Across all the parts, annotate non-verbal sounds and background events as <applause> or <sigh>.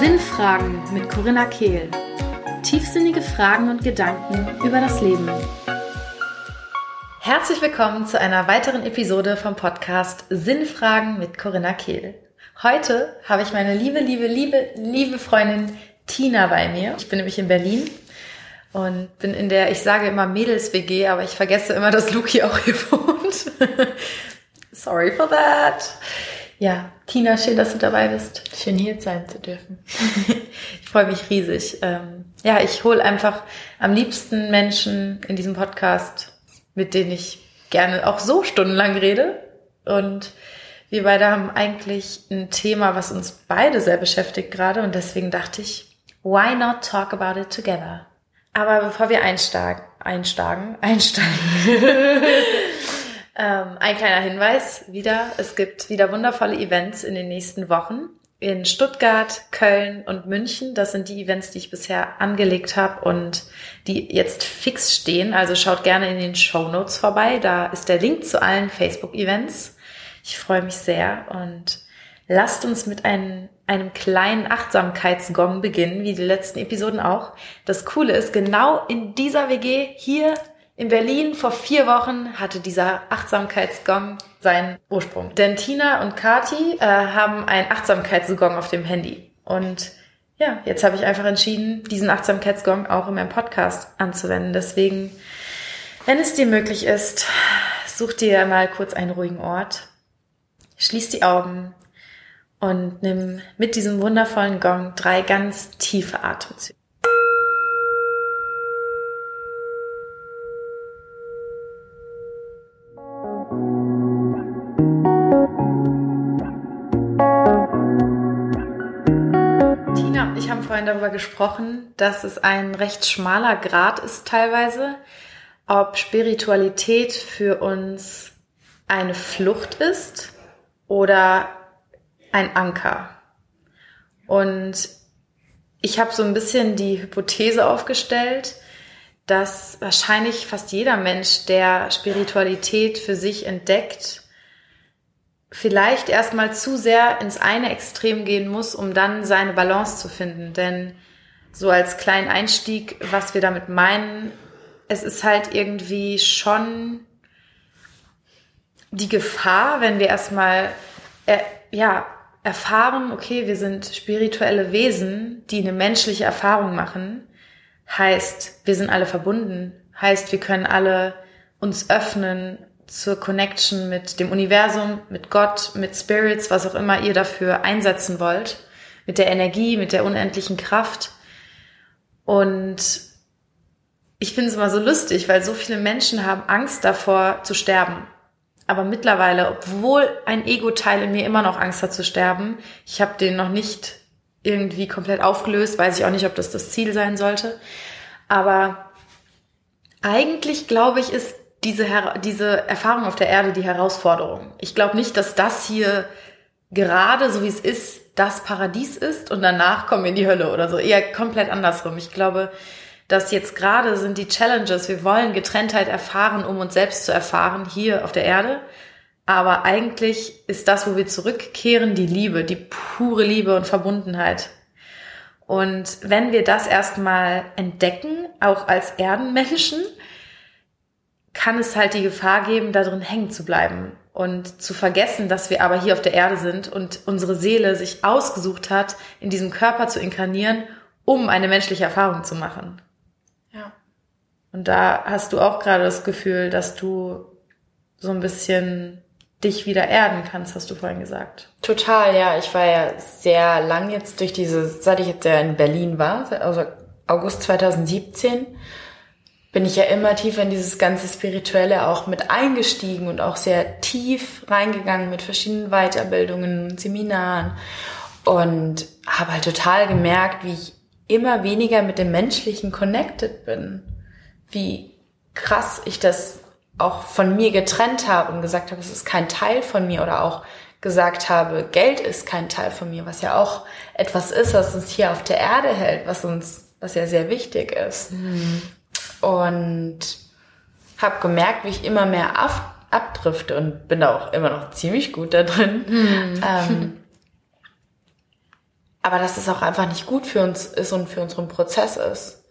Sinnfragen mit Corinna Kehl. Tiefsinnige Fragen und Gedanken über das Leben. Herzlich willkommen zu einer weiteren Episode vom Podcast Sinnfragen mit Corinna Kehl. Heute habe ich meine liebe, liebe, liebe, liebe Freundin Tina bei mir. Ich bin nämlich in Berlin und bin in der, ich sage immer Mädels-WG, aber ich vergesse immer, dass Luki auch hier <laughs> wohnt. Sorry for that. Ja, Tina, schön, dass du dabei bist. Schön hier sein zu dürfen. <laughs> ich freue mich riesig. Ähm, ja, ich hole einfach am liebsten Menschen in diesem Podcast, mit denen ich gerne auch so stundenlang rede. Und wir beide haben eigentlich ein Thema, was uns beide sehr beschäftigt gerade. Und deswegen dachte ich, why not talk about it together? Aber bevor wir einsteigen, <laughs> einsteigen, einsteigen, ähm, ein kleiner Hinweis wieder. Es gibt wieder wundervolle Events in den nächsten Wochen in Stuttgart, Köln und München. Das sind die Events, die ich bisher angelegt habe und die jetzt fix stehen. Also schaut gerne in den Show Notes vorbei. Da ist der Link zu allen Facebook-Events. Ich freue mich sehr und lasst uns mit einem, einem kleinen Achtsamkeitsgong beginnen, wie die letzten Episoden auch. Das Coole ist, genau in dieser WG hier in Berlin vor vier Wochen hatte dieser Achtsamkeitsgong seinen Ursprung. Denn Tina und Kati äh, haben einen Achtsamkeitsgong auf dem Handy. Und ja, jetzt habe ich einfach entschieden, diesen Achtsamkeitsgong auch in meinem Podcast anzuwenden. Deswegen, wenn es dir möglich ist, such dir mal kurz einen ruhigen Ort, schließ die Augen und nimm mit diesem wundervollen Gong drei ganz tiefe Atemzüge. Vorhin darüber gesprochen, dass es ein recht schmaler Grad ist teilweise, ob Spiritualität für uns eine Flucht ist oder ein Anker. Und ich habe so ein bisschen die Hypothese aufgestellt, dass wahrscheinlich fast jeder Mensch, der Spiritualität für sich entdeckt, vielleicht erstmal zu sehr ins eine Extrem gehen muss, um dann seine Balance zu finden. Denn so als kleinen Einstieg, was wir damit meinen, es ist halt irgendwie schon die Gefahr, wenn wir erstmal äh, ja, erfahren, okay, wir sind spirituelle Wesen, die eine menschliche Erfahrung machen, heißt, wir sind alle verbunden, heißt, wir können alle uns öffnen zur Connection mit dem Universum, mit Gott, mit Spirits, was auch immer ihr dafür einsetzen wollt, mit der Energie, mit der unendlichen Kraft. Und ich finde es immer so lustig, weil so viele Menschen haben Angst davor zu sterben. Aber mittlerweile, obwohl ein Ego-Teil in mir immer noch Angst hat zu sterben, ich habe den noch nicht irgendwie komplett aufgelöst, weiß ich auch nicht, ob das das Ziel sein sollte. Aber eigentlich glaube ich, ist diese, diese Erfahrung auf der Erde die Herausforderung. Ich glaube nicht, dass das hier gerade, so wie es ist, das Paradies ist und danach kommen wir in die Hölle oder so. Eher komplett andersrum. Ich glaube, dass jetzt gerade sind die Challenges, wir wollen Getrenntheit erfahren, um uns selbst zu erfahren, hier auf der Erde. Aber eigentlich ist das, wo wir zurückkehren, die Liebe, die pure Liebe und Verbundenheit. Und wenn wir das erstmal entdecken, auch als Erdenmenschen, kann es halt die Gefahr geben, da drin hängen zu bleiben und zu vergessen, dass wir aber hier auf der Erde sind und unsere Seele sich ausgesucht hat, in diesem Körper zu inkarnieren, um eine menschliche Erfahrung zu machen. Ja. Und da hast du auch gerade das Gefühl, dass du so ein bisschen dich wieder erden kannst, hast du vorhin gesagt. Total, ja. Ich war ja sehr lang jetzt durch diese, seit ich jetzt ja in Berlin war, also August 2017 bin ich ja immer tiefer in dieses ganze Spirituelle auch mit eingestiegen und auch sehr tief reingegangen mit verschiedenen Weiterbildungen, Seminaren und habe halt total gemerkt, wie ich immer weniger mit dem Menschlichen connected bin, wie krass ich das auch von mir getrennt habe und gesagt habe, es ist kein Teil von mir oder auch gesagt habe, Geld ist kein Teil von mir, was ja auch etwas ist, was uns hier auf der Erde hält, was uns, was ja sehr wichtig ist. Mhm und habe gemerkt, wie ich immer mehr abdrifte und bin da auch immer noch ziemlich gut da drin. Mhm. Ähm, <laughs> aber dass es auch einfach nicht gut für uns ist und für unseren Prozess ist.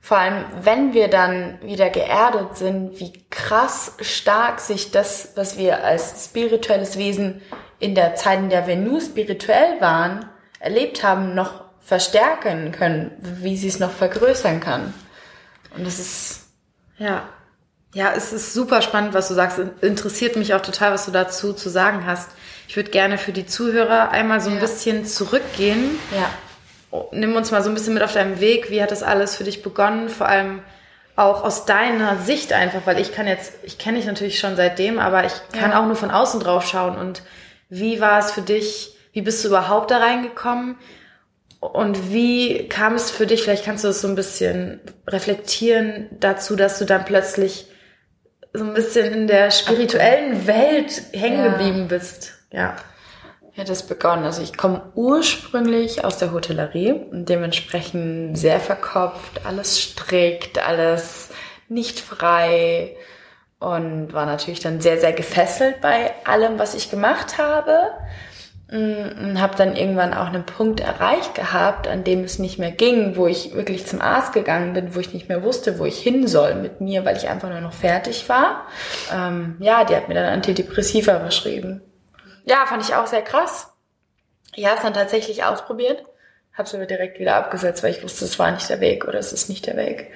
Vor allem, wenn wir dann wieder geerdet sind, wie krass stark sich das, was wir als spirituelles Wesen in der Zeit, in der wir nur spirituell waren, erlebt haben, noch verstärken können, wie sie es noch vergrößern kann. Und das ist, ja. Ja, es ist super spannend, was du sagst. Interessiert mich auch total, was du dazu zu sagen hast. Ich würde gerne für die Zuhörer einmal so ein ja. bisschen zurückgehen. Ja. Oh, nimm uns mal so ein bisschen mit auf deinem Weg. Wie hat das alles für dich begonnen? Vor allem auch aus deiner Sicht einfach, weil ich kann jetzt, ich kenne dich natürlich schon seitdem, aber ich kann ja. auch nur von außen drauf schauen. Und wie war es für dich? Wie bist du überhaupt da reingekommen? Und wie kam es für dich, vielleicht kannst du das so ein bisschen reflektieren dazu, dass du dann plötzlich so ein bisschen in der spirituellen Welt hängen geblieben bist? Ja. Ja, das begonnen. Also ich komme ursprünglich aus der Hotellerie und dementsprechend sehr verkopft, alles strikt, alles nicht frei und war natürlich dann sehr, sehr gefesselt bei allem, was ich gemacht habe. Mm, und habe dann irgendwann auch einen Punkt erreicht gehabt, an dem es nicht mehr ging, wo ich wirklich zum Arzt gegangen bin, wo ich nicht mehr wusste, wo ich hin soll mit mir, weil ich einfach nur noch fertig war. Ähm, ja, die hat mir dann Antidepressiva verschrieben. Ja, fand ich auch sehr krass. Ich habe es dann tatsächlich ausprobiert, habe es aber direkt wieder abgesetzt, weil ich wusste, es war nicht der Weg oder es ist nicht der Weg.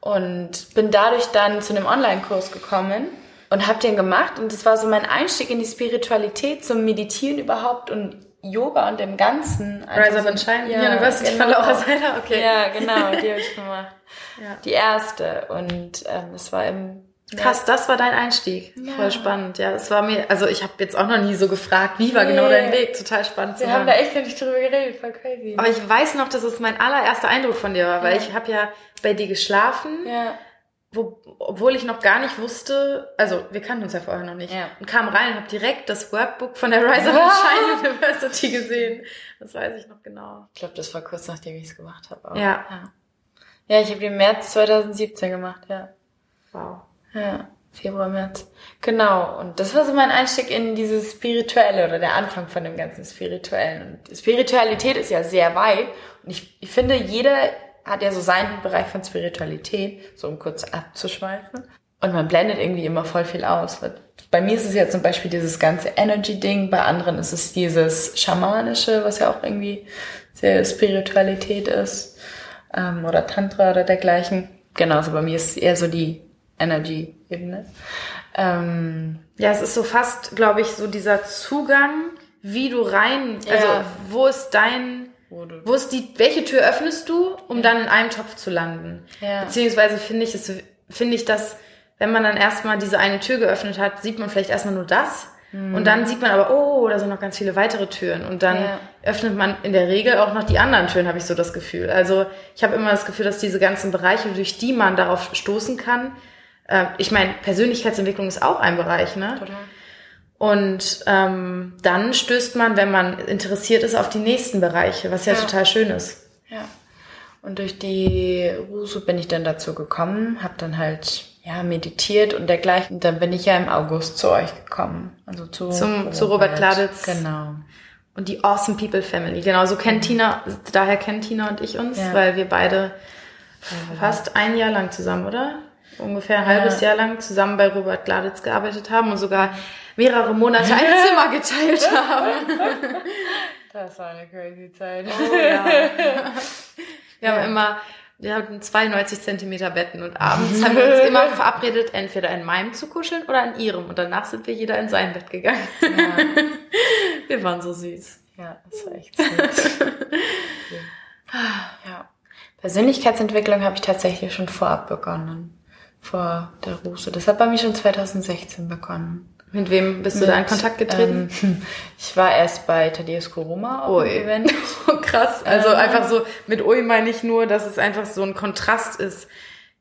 Und bin dadurch dann zu einem Online-Kurs gekommen und habe den gemacht und das war so mein Einstieg in die Spiritualität, zum Meditieren überhaupt und Yoga und dem Ganzen. Rise Up and Shine ja, University genau. von Laura Seiler, okay. Ja, genau, die habe ich gemacht. <laughs> ja. Die erste und ähm, es war im Krass, das war dein Einstieg. Ja. Voll spannend. Ja, es war mir, also ich habe jetzt auch noch nie so gefragt, wie war nee. genau dein Weg? Total spannend zu Wir haben da echt noch nicht drüber geredet, voll crazy. Aber ich weiß noch, dass es mein allererster Eindruck von dir war, weil ja. ich habe ja bei dir geschlafen. Ja. Wo, obwohl ich noch gar nicht wusste, also wir kannten uns ja vorher noch nicht, ja. und kam rein und habe direkt das Workbook von der Rise of Shine University gesehen. Das weiß ich noch genau. Ich glaube, das war kurz nachdem ich es gemacht habe. Ja. ja. Ja, ich habe den März 2017 gemacht, ja. Wow. Ja, Februar, März. Genau. Und das war so mein Einstieg in dieses Spirituelle oder der Anfang von dem ganzen Spirituellen. Und Spiritualität ist ja sehr weit. Und ich, ich finde, jeder hat ja so seinen Bereich von Spiritualität, so um kurz abzuschweifen. Und man blendet irgendwie immer voll viel aus. Bei mir ist es ja zum Beispiel dieses ganze Energy-Ding, bei anderen ist es dieses Schamanische, was ja auch irgendwie sehr Spiritualität ist. Ähm, oder Tantra oder dergleichen. Genauso bei mir ist es eher so die Energy-Ebene. Ähm, ja, es ist so fast, glaube ich, so dieser Zugang, wie du rein, also ja. wo ist dein, wo, wo ist die, welche Tür öffnest du, um ja. dann in einem Topf zu landen? Ja. Beziehungsweise finde ich es, finde ich, dass, wenn man dann erstmal diese eine Tür geöffnet hat, sieht man vielleicht erstmal nur das. Mhm. Und dann sieht man aber, oh, da sind noch ganz viele weitere Türen. Und dann ja. öffnet man in der Regel auch noch die anderen Türen, habe ich so das Gefühl. Also ich habe immer das Gefühl, dass diese ganzen Bereiche, durch die man darauf stoßen kann, äh, ich meine, Persönlichkeitsentwicklung ist auch ein Bereich, ne? Total. Und ähm, dann stößt man, wenn man interessiert ist, auf die nächsten Bereiche, was ja, ja. total schön ist. Ja. Und durch die Rusu bin ich dann dazu gekommen, habe dann halt ja meditiert und dergleichen. Und dann bin ich ja im August zu euch gekommen, also zu zum Robert, zu Robert Kladitz. Genau. Und die Awesome People Family. Genau, so kennt mhm. Tina, daher kennt Tina und ich uns, ja. weil wir beide fast ein Jahr lang zusammen, oder? Ungefähr ein halbes Jahr lang zusammen bei Robert Gladitz gearbeitet haben und sogar mehrere Monate ein Zimmer geteilt haben. <laughs> Das war eine crazy Zeit. Oh, ja. <laughs> Wir ja. haben immer, wir hatten 92 Zentimeter Betten und abends haben wir uns <laughs> immer verabredet, entweder in meinem zu kuscheln oder in ihrem. Und danach sind wir jeder in sein Bett gegangen. Ja. Wir waren so süß. Ja, das war echt süß. ja. Persönlichkeitsentwicklung habe ich tatsächlich schon vorab begonnen vor der Rose. Das hat bei mir schon 2016 begonnen. Mit wem bist du da in Kontakt getreten? Ähm, <laughs> ich war erst bei Thaddeus Koroma auf dem Event. <laughs> Oh, krass. Also ähm, einfach so, mit Ui meine ich nur, dass es einfach so ein Kontrast ist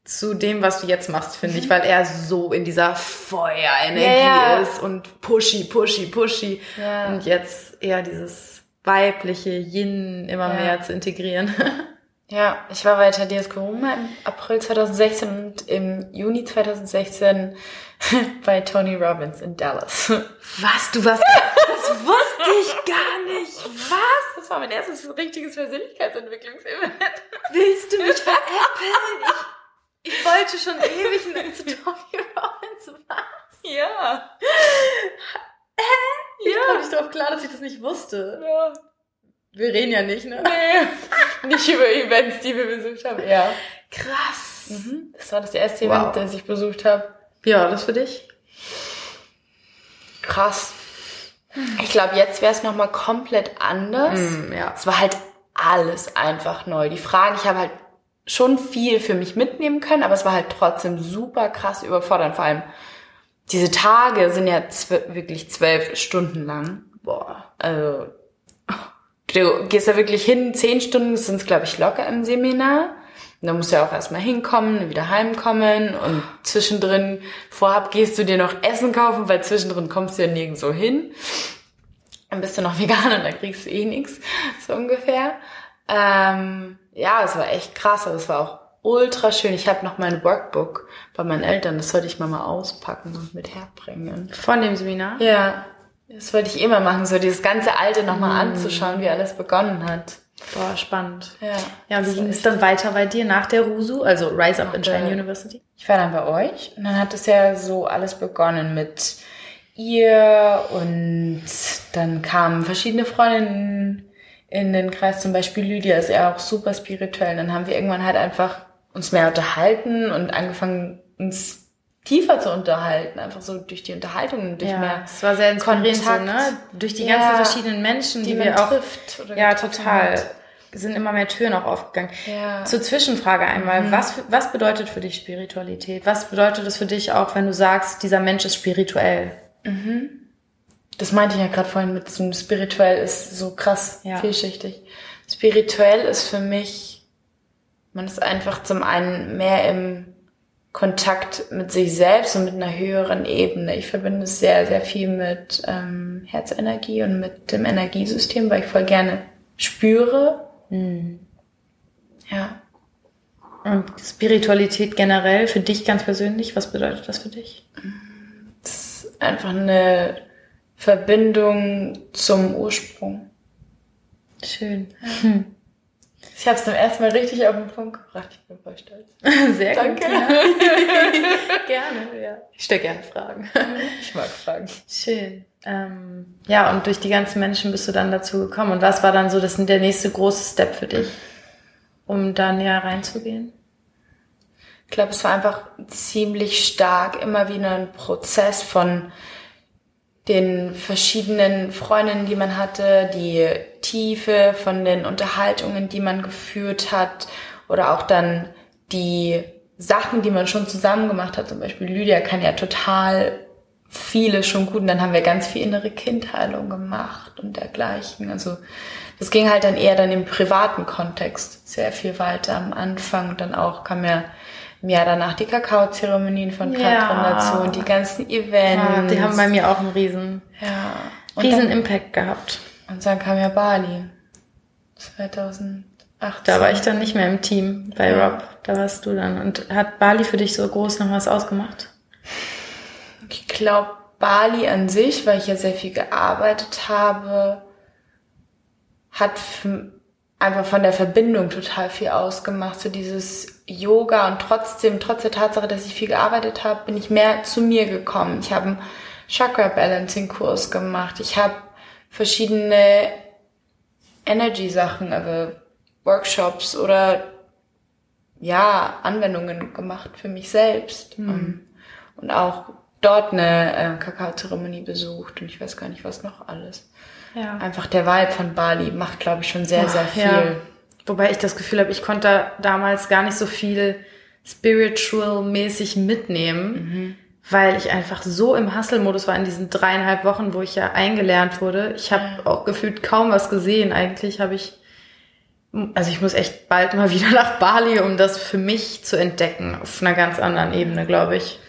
zu dem, was du jetzt machst, finde ich, mhm. weil er so in dieser Feuerenergie ja, ja. ist und pushy, pushy, pushy. Ja. Und jetzt eher dieses weibliche Yin immer mehr zu integrieren. <laughs> Ja, ich war bei Thaddeus Koruma im April 2016 und im Juni 2016 <laughs> bei Tony Robbins in Dallas. Was? Du warst. das wusste ich gar nicht. Was? Das war mein erstes richtiges Persönlichkeitsentwicklungsevent. Willst du mich veräppeln? <laughs> Ich, ich wollte schon ewig zu Tony Robbins. Was? Ja. Ich komme nicht darauf klar, dass ich das nicht wusste. ja. Wir reden ja nicht, ne? Nee. <laughs> Nicht über Events, die wir besucht haben. Ja. Krass. Mhm. Das war das erste Wow. Event, das ich besucht habe. Wie war das für dich? Krass. Ich glaube, jetzt wäre es nochmal komplett anders. Mm, ja. Es war halt alles einfach neu. Die Fragen, ich habe halt schon viel für mich mitnehmen können, aber es war halt trotzdem super krass überfordernd. Vor allem, diese Tage sind ja wirklich zwölf Stunden lang. Boah. Also, du gehst ja wirklich hin, zehn Stunden sind es, glaube ich, locker im Seminar. Und dann musst du ja auch erstmal hinkommen, wieder heimkommen und zwischendrin, vorab gehst du dir noch Essen kaufen, weil zwischendrin kommst du ja nirgendwo hin. Dann bist du noch <laughs> vegan und dann kriegst du eh nichts, so ungefähr. Ähm, ja, es war echt krass, aber es war auch ultra schön. Ich habe noch mein Workbook bei meinen Eltern, das sollte ich mal mal auspacken und mit herbringen. Von dem Seminar? Ja, das wollte ich immer machen, so dieses ganze Alte nochmal Mm. anzuschauen, wie alles begonnen hat. Boah, spannend. Ja. Ja, und wie ging es dann weiter bei dir nach der RUSU, also Rise Up in der- Shine University? Ich war dann bei euch und dann hat es ja so alles begonnen mit ihr und dann kamen verschiedene Freundinnen in den Kreis, zum Beispiel Lydia ist ja auch super spirituell. Und dann haben wir irgendwann halt einfach uns mehr unterhalten und angefangen, uns tiefer zu unterhalten, einfach so durch die Unterhaltung durch ja, mehr es war sehr inspirierend, so, ne? Durch die Ja, ganzen verschiedenen Menschen, die, die, wir man auch trifft. Oder Ja, total. hat. Sind immer mehr Türen auch aufgegangen. Ja. Zur Zwischenfrage einmal. Mhm. Was, was bedeutet für dich Spiritualität? Was bedeutet es für dich auch, wenn du sagst, dieser Mensch ist spirituell? Das meinte ich ja gerade vorhin mit diesem spirituell ist so krass Ja. vielschichtig. Spirituell ist für mich, man ist einfach zum einen mehr im Kontakt mit sich selbst und mit einer höheren Ebene. Ich verbinde es sehr, sehr viel mit ähm, Herzenergie und mit dem Energiesystem, weil ich voll gerne spüre. Ja. Und Spiritualität generell, für dich ganz persönlich, was bedeutet das für dich? Es ist einfach eine Verbindung zum Ursprung. Schön. <laughs> Ich habe es zum ersten Mal richtig auf den Punkt gebracht. Ich bin voll stolz. <laughs> Sehr Danke. gut. <laughs> gerne, ja. Ich stelle gerne Fragen. Ich mag Fragen. Schön. Ähm, ja, und durch die ganzen Menschen bist du dann dazu gekommen. Und was war dann so das, der nächste große Step für dich, um da näher reinzugehen? Ich glaube, es war einfach ziemlich stark immer wieder ein Prozess von den verschiedenen Freundinnen, die man hatte, die Tiefe von den Unterhaltungen, die man geführt hat oder auch dann die Sachen, die man schon zusammen gemacht hat. Zum Beispiel Lydia kann ja total viele schon gut und dann haben wir ganz viel innere Kindheilung gemacht und dergleichen. Also das ging halt dann eher dann im privaten Kontext sehr viel weiter am Anfang. Dann auch kam ja im Jahr danach die Kakaozeremonien von Ja. Katrin dazu und die ganzen Events. Ja, die haben bei mir auch einen riesen, ja. Und, riesen dann, Impact gehabt. und dann kam ja Bali. 2018. Da war ich dann nicht mehr im Team bei Ja. Rob. Da warst du dann. Und hat Bali für dich so groß noch was ausgemacht? Ich glaube, Bali an sich, weil ich ja sehr viel gearbeitet habe, hat einfach von der Verbindung total viel ausgemacht. So dieses Yoga und trotzdem, trotz der Tatsache, dass ich viel gearbeitet habe, bin ich mehr zu mir gekommen. Ich habe einen Chakra Balancing Kurs gemacht. Ich habe verschiedene Energy Sachen, also Workshops oder ja, Anwendungen gemacht für mich selbst. Um, Und auch dort eine äh, Kakaozeremonie besucht und ich weiß gar nicht, was noch alles. Ja. Einfach der Vibe von Bali macht, glaube ich, schon sehr, sehr viel. Ja. Wobei ich das Gefühl habe, ich konnte da damals gar nicht so viel spiritual-mäßig mitnehmen, weil ich einfach so im Hustle-Modus war in diesen dreieinhalb Wochen, wo ich ja eingelernt wurde. Ich habe auch gefühlt kaum was gesehen. Eigentlich habe ich, also ich muss echt bald mal <laughs> wieder nach Bali, um das für mich zu entdecken, auf einer ganz anderen Ebene, glaube ich.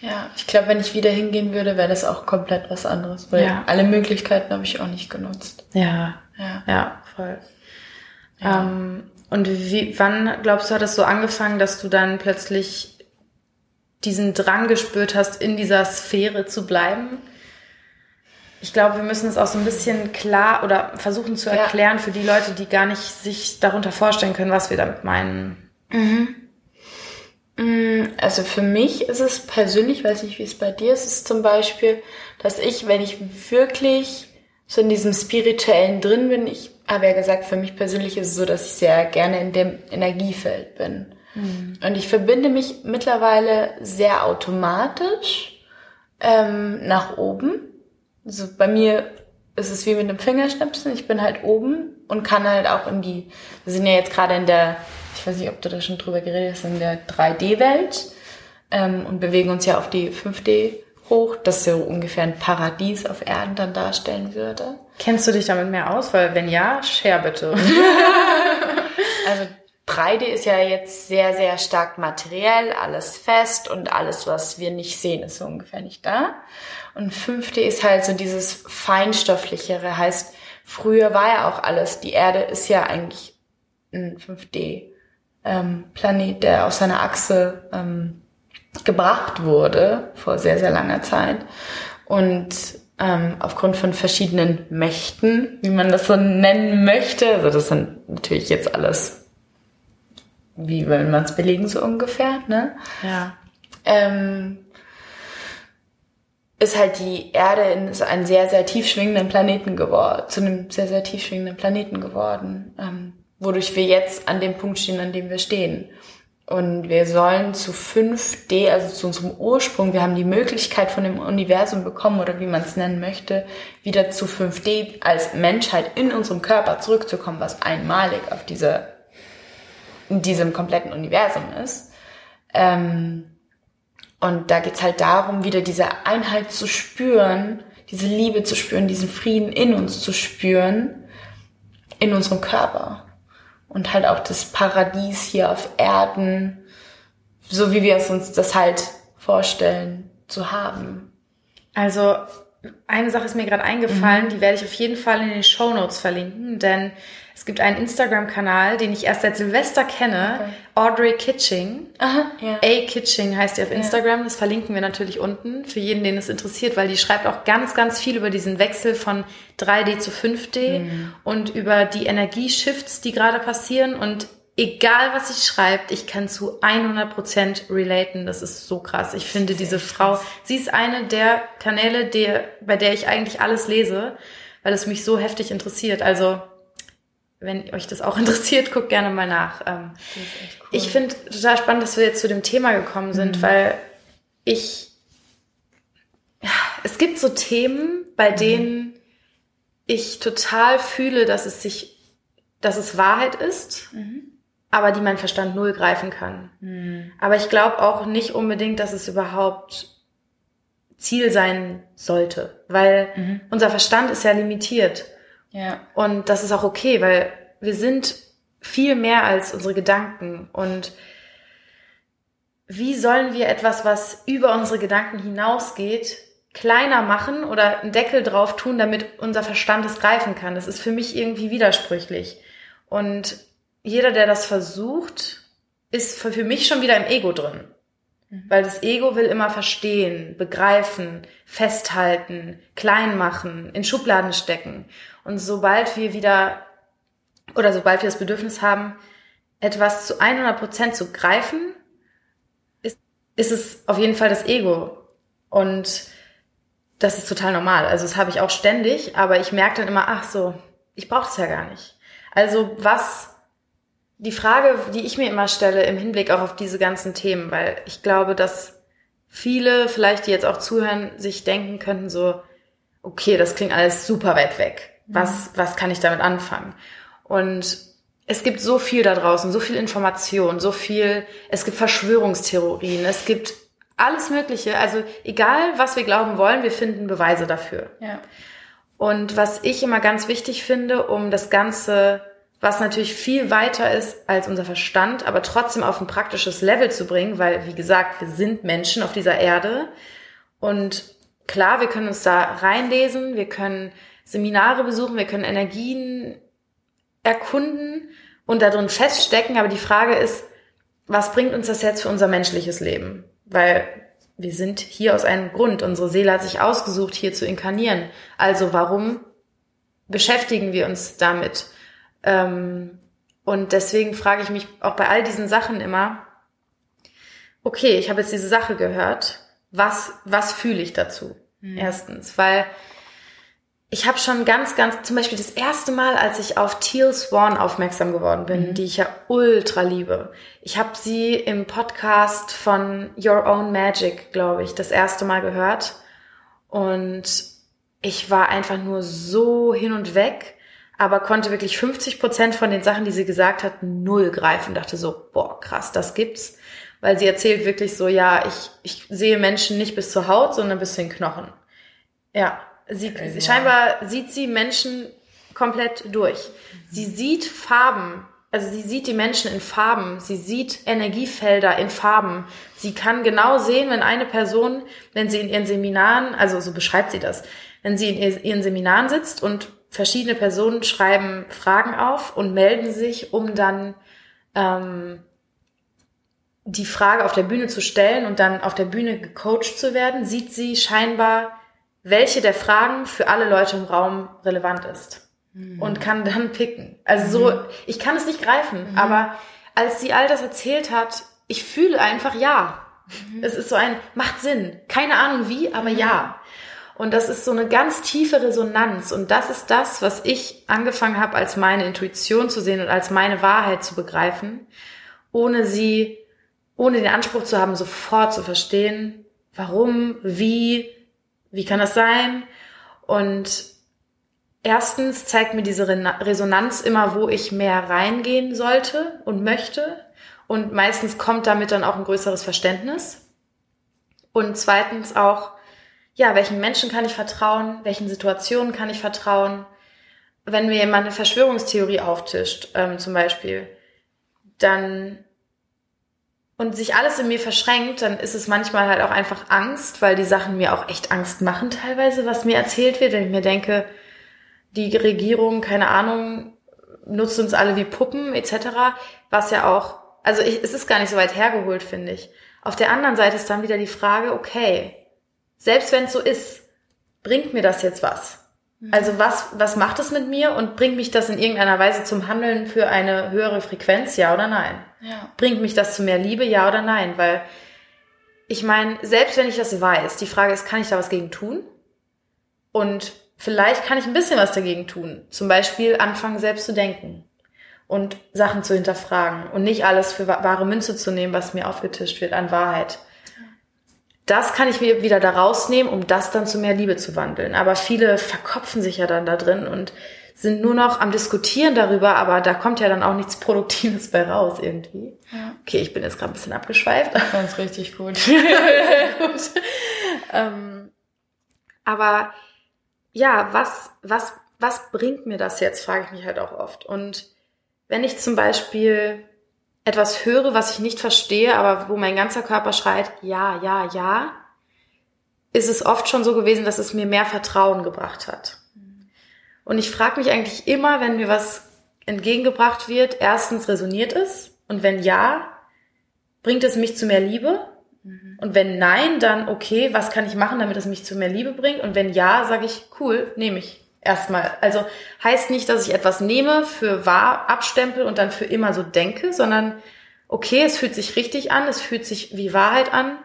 Ja, ich glaube, wenn ich wieder hingehen würde, wäre das auch komplett was anderes, weil Ja. alle Möglichkeiten habe ich auch nicht genutzt. Ja, Ja. ja, voll. Ja. Ähm, und wie, wann glaubst du, hat es so angefangen, dass du dann plötzlich diesen Drang gespürt hast, in dieser Sphäre zu bleiben? Ich glaube, wir müssen es auch so ein bisschen klar oder versuchen zu erklären ja. für die Leute, die gar nicht sich darunter vorstellen können, was wir damit meinen. Mhm. Mm, also für mich ist es persönlich, weiß nicht, wie es bei dir ist, ist zum Beispiel, dass ich, wenn ich wirklich so in diesem Spirituellen drin bin, ich habe ja gesagt, für mich persönlich ist es so, dass ich sehr gerne in dem Energiefeld bin. Mhm. Und ich verbinde mich mittlerweile sehr automatisch ähm, nach oben also bei mir ist es wie mit einem Fingerschnipsen. Ich bin halt oben und kann halt auch in die, wir sind ja jetzt gerade in der, ich weiß nicht, ob du da schon drüber geredet hast, in der 3D-Welt ähm, und bewegen uns ja auf die 5D hoch, das so ungefähr ein Paradies auf Erden dann darstellen würde. Kennst du dich damit mehr aus? Weil wenn ja, share bitte. <laughs> also 3D ist ja jetzt sehr, sehr stark materiell, alles fest und alles, was wir nicht sehen, ist so ungefähr nicht da. Und 5D ist halt so dieses feinstofflichere, heißt, früher war ja auch alles, die Erde ist ja eigentlich ein 5D ähm, Planet, der aus seiner Achse ähm, gebracht wurde vor sehr, sehr langer Zeit. Und ähm, aufgrund von verschiedenen Mächten, wie man das so nennen möchte, also das sind natürlich jetzt alles, wie will man es belegen, so ungefähr, ne? Ja. Ähm, ist halt die Erde in einen sehr, sehr tief schwingenden Planeten geworden, zu einem sehr, sehr tief schwingenden Planeten geworden, ähm, wodurch wir jetzt an dem Punkt stehen, an dem wir stehen. Und wir sollen zu 5D, also zu unserem Ursprung, wir haben die Möglichkeit von dem Universum bekommen oder wie man es nennen möchte, wieder zu 5D als Menschheit in unserem Körper zurückzukommen, was einmalig auf dieser, in diesem kompletten Universum ist. Ähm, und da geht's halt darum, wieder diese Einheit zu spüren, diese Liebe zu spüren, diesen Frieden in uns zu spüren, in unserem Körper. Und halt auch das Paradies hier auf Erden, so wie wir es uns das halt vorstellen, zu haben. Also eine Sache ist mir gerade eingefallen, mhm. die werde ich auf jeden Fall in den Show Notes verlinken, denn es gibt einen Instagram-Kanal, den ich erst seit Silvester kenne, okay. Audrey Kitching. Aha, ja. A Kitching heißt die auf Instagram. Ja. Das verlinken wir natürlich unten für jeden, den es interessiert, weil die schreibt auch ganz, ganz viel über diesen Wechsel von 3D zu 5D mhm. und über die Energieshifts, die gerade passieren. Und egal was sie schreibt, ich kann zu 100% relaten. Das ist so krass. Ich finde diese Frau, sie ist eine der Kanäle, der, bei der ich eigentlich alles lese, weil es mich so heftig interessiert. Also wenn euch das auch <laughs> interessiert, guckt gerne mal nach. Ähm, cool. Ich finde total spannend, dass wir jetzt zu dem Thema gekommen sind, mhm. weil ich, ja, es gibt so Themen, bei mhm. denen ich total fühle, dass es sich, dass es Wahrheit ist, mhm. aber die mein Verstand null greifen kann. Mhm. Aber ich glaube auch nicht unbedingt, dass es überhaupt Ziel sein sollte, weil mhm. unser Verstand ist ja limitiert. Ja. Und das ist auch okay, weil wir sind viel mehr als unsere Gedanken. Und wie sollen wir etwas, was über unsere Gedanken hinausgeht, kleiner machen oder einen Deckel drauf tun, damit unser Verstand es greifen kann? Das ist für mich irgendwie widersprüchlich. Und jeder, der das versucht, ist für mich schon wieder im Ego drin. Mhm. Weil das Ego will immer verstehen, begreifen, festhalten, klein machen, in Schubladen stecken. Und sobald wir wieder, oder sobald wir das Bedürfnis haben, etwas zu 100 Prozent zu greifen, ist, ist es auf jeden Fall das Ego. Und das ist total normal. Also das habe ich auch ständig, aber ich merke dann immer, ach so, ich brauche es ja gar nicht. Also was die Frage, die ich mir immer stelle im Hinblick auch auf diese ganzen Themen, weil ich glaube, dass viele vielleicht, die jetzt auch zuhören, sich denken könnten so, okay, das klingt alles super weit weg. Was, was kann ich damit anfangen? Und es gibt so viel da draußen, so viel Information, so viel, es gibt Verschwörungstheorien, es gibt alles Mögliche. Also egal, was wir glauben wollen, wir finden Beweise dafür. Ja. Und was ich immer ganz wichtig finde, um das Ganze was natürlich viel weiter ist als unser Verstand, aber trotzdem auf ein praktisches Level zu bringen, weil, wie gesagt, wir sind Menschen auf dieser Erde. Und klar, wir können uns da reinlesen, wir können Seminare besuchen, wir können Energien erkunden und darin feststecken. Aber die Frage ist, was bringt uns das jetzt für unser menschliches Leben? Weil wir sind hier aus einem Grund. Unsere Seele hat sich ausgesucht, hier zu inkarnieren. Also warum beschäftigen wir uns damit? Ähm, und deswegen frage ich mich auch bei all diesen Sachen immer, okay, ich habe jetzt diese Sache gehört, was, was fühle ich dazu? Mhm. Erstens, weil ich habe schon ganz, ganz, zum Beispiel das erste Mal, als ich auf Teal Swan aufmerksam geworden bin, mhm. die ich ja ultra liebe. Ich habe sie im Podcast von Your Own Magic, glaube ich, das erste Mal gehört. Und ich war einfach nur so hin und weg, aber konnte wirklich 50 Prozent von den Sachen, die sie gesagt hat, null greifen. Dachte so, boah, krass, das gibt's. Weil sie erzählt wirklich so, ja, ich, ich sehe Menschen nicht bis zur Haut, sondern bis zu den Knochen. Ja, Sie, sie, scheinbar sieht sie Menschen komplett durch. Sie sieht Farben, also sie sieht die Menschen in Farben, sie sieht Energiefelder in Farben. Sie kann genau sehen, wenn eine Person, wenn sie in ihren Seminaren, also so beschreibt sie das, wenn sie in ihren Seminaren sitzt und verschiedene Personen schreiben Fragen auf und melden sich, um dann ähm, die Frage auf der Bühne zu stellen und dann auf der Bühne gecoacht zu werden, sieht sie scheinbar welche der Fragen für alle Leute im Raum relevant ist mhm. und kann dann picken. Also so, mhm. ich kann es nicht greifen, mhm. aber als sie all das erzählt hat, ich fühle einfach ja. Mhm. Es ist so ein, macht Sinn. Keine Ahnung wie, aber mhm. ja. Und das ist so eine ganz tiefe Resonanz. Und das ist das, was ich angefangen habe, als meine Intuition zu sehen und als meine Wahrheit zu begreifen, ohne sie, ohne den Anspruch zu haben, sofort zu verstehen, warum, wie, wie kann das sein? Und erstens zeigt mir diese Resonanz immer, wo ich mehr reingehen sollte und möchte. Und meistens kommt damit dann auch ein größeres Verständnis. Und zweitens auch, ja, welchen Menschen kann ich vertrauen? Welchen Situationen kann ich vertrauen? Wenn mir jemand eine Verschwörungstheorie auftischt, ähm, zum Beispiel, dann und sich alles in mir verschränkt, dann ist es manchmal halt auch einfach Angst, weil die Sachen mir auch echt Angst machen teilweise, was mir erzählt wird, wenn ich mir denke, die Regierung, keine Ahnung, nutzt uns alle wie Puppen etc., was ja auch, also ich, es ist gar nicht so weit hergeholt, finde ich. Auf der anderen Seite ist dann wieder die Frage, okay, selbst wenn es so ist, bringt mir das jetzt was? Mhm. Also was, was macht es mit mir und bringt mich das in irgendeiner Weise zum Handeln für eine höhere Frequenz, ja oder nein? Ja. Bringt mich das zu mehr Liebe, ja oder nein? Weil ich meine, selbst wenn ich das weiß, die Frage ist, kann ich da was gegen tun? Und vielleicht kann ich ein bisschen was dagegen tun. Zum Beispiel anfangen, selbst zu denken und Sachen zu hinterfragen und nicht alles für wahre Münze zu nehmen, was mir aufgetischt wird an Wahrheit. Das kann ich mir wieder da rausnehmen, um das dann zu mehr Liebe zu wandeln. Aber viele verkopfen sich ja dann da drin und sind nur noch am Diskutieren darüber, aber da kommt ja dann auch nichts Produktives bei raus irgendwie. Ja. Okay, ich bin jetzt gerade ein bisschen abgeschweift. Das ist richtig gut. <laughs> gut. ähm, aber ja, was, was, was bringt mir das jetzt, frage ich mich halt auch oft. Und wenn ich zum Beispiel etwas höre, was ich nicht verstehe, aber wo mein ganzer Körper schreit, ja, ja, ja, ist es oft schon so gewesen, dass es mir mehr Vertrauen gebracht hat. Und ich frage mich eigentlich immer, wenn mir was entgegengebracht wird, erstens resoniert es und wenn ja, bringt es mich zu mehr Liebe? Mhm. Und wenn nein, dann okay, was kann ich machen, damit es mich zu mehr Liebe bringt? Und wenn ja, sage ich, cool, nehme ich erstmal. Also heißt nicht, dass ich etwas nehme, für wahr abstempel und dann für immer so denke, sondern okay, es fühlt sich richtig an, es fühlt sich wie Wahrheit an.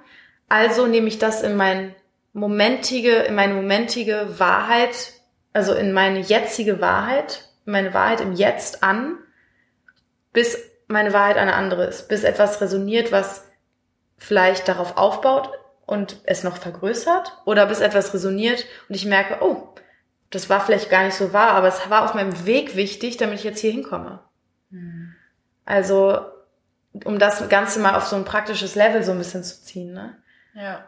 Also nehme ich das in mein momentige, in meine momentige Wahrheit also in meine jetzige Wahrheit, meine Wahrheit im Jetzt an, bis meine Wahrheit eine andere ist, bis etwas resoniert, was vielleicht darauf aufbaut und es noch vergrößert oder bis etwas resoniert und ich merke, oh, das war vielleicht gar nicht so wahr, aber es war auf meinem Weg wichtig, damit ich jetzt hier hinkomme. Mhm. Also, um das Ganze mal auf so ein praktisches Level so ein bisschen zu ziehen, ne? Ja.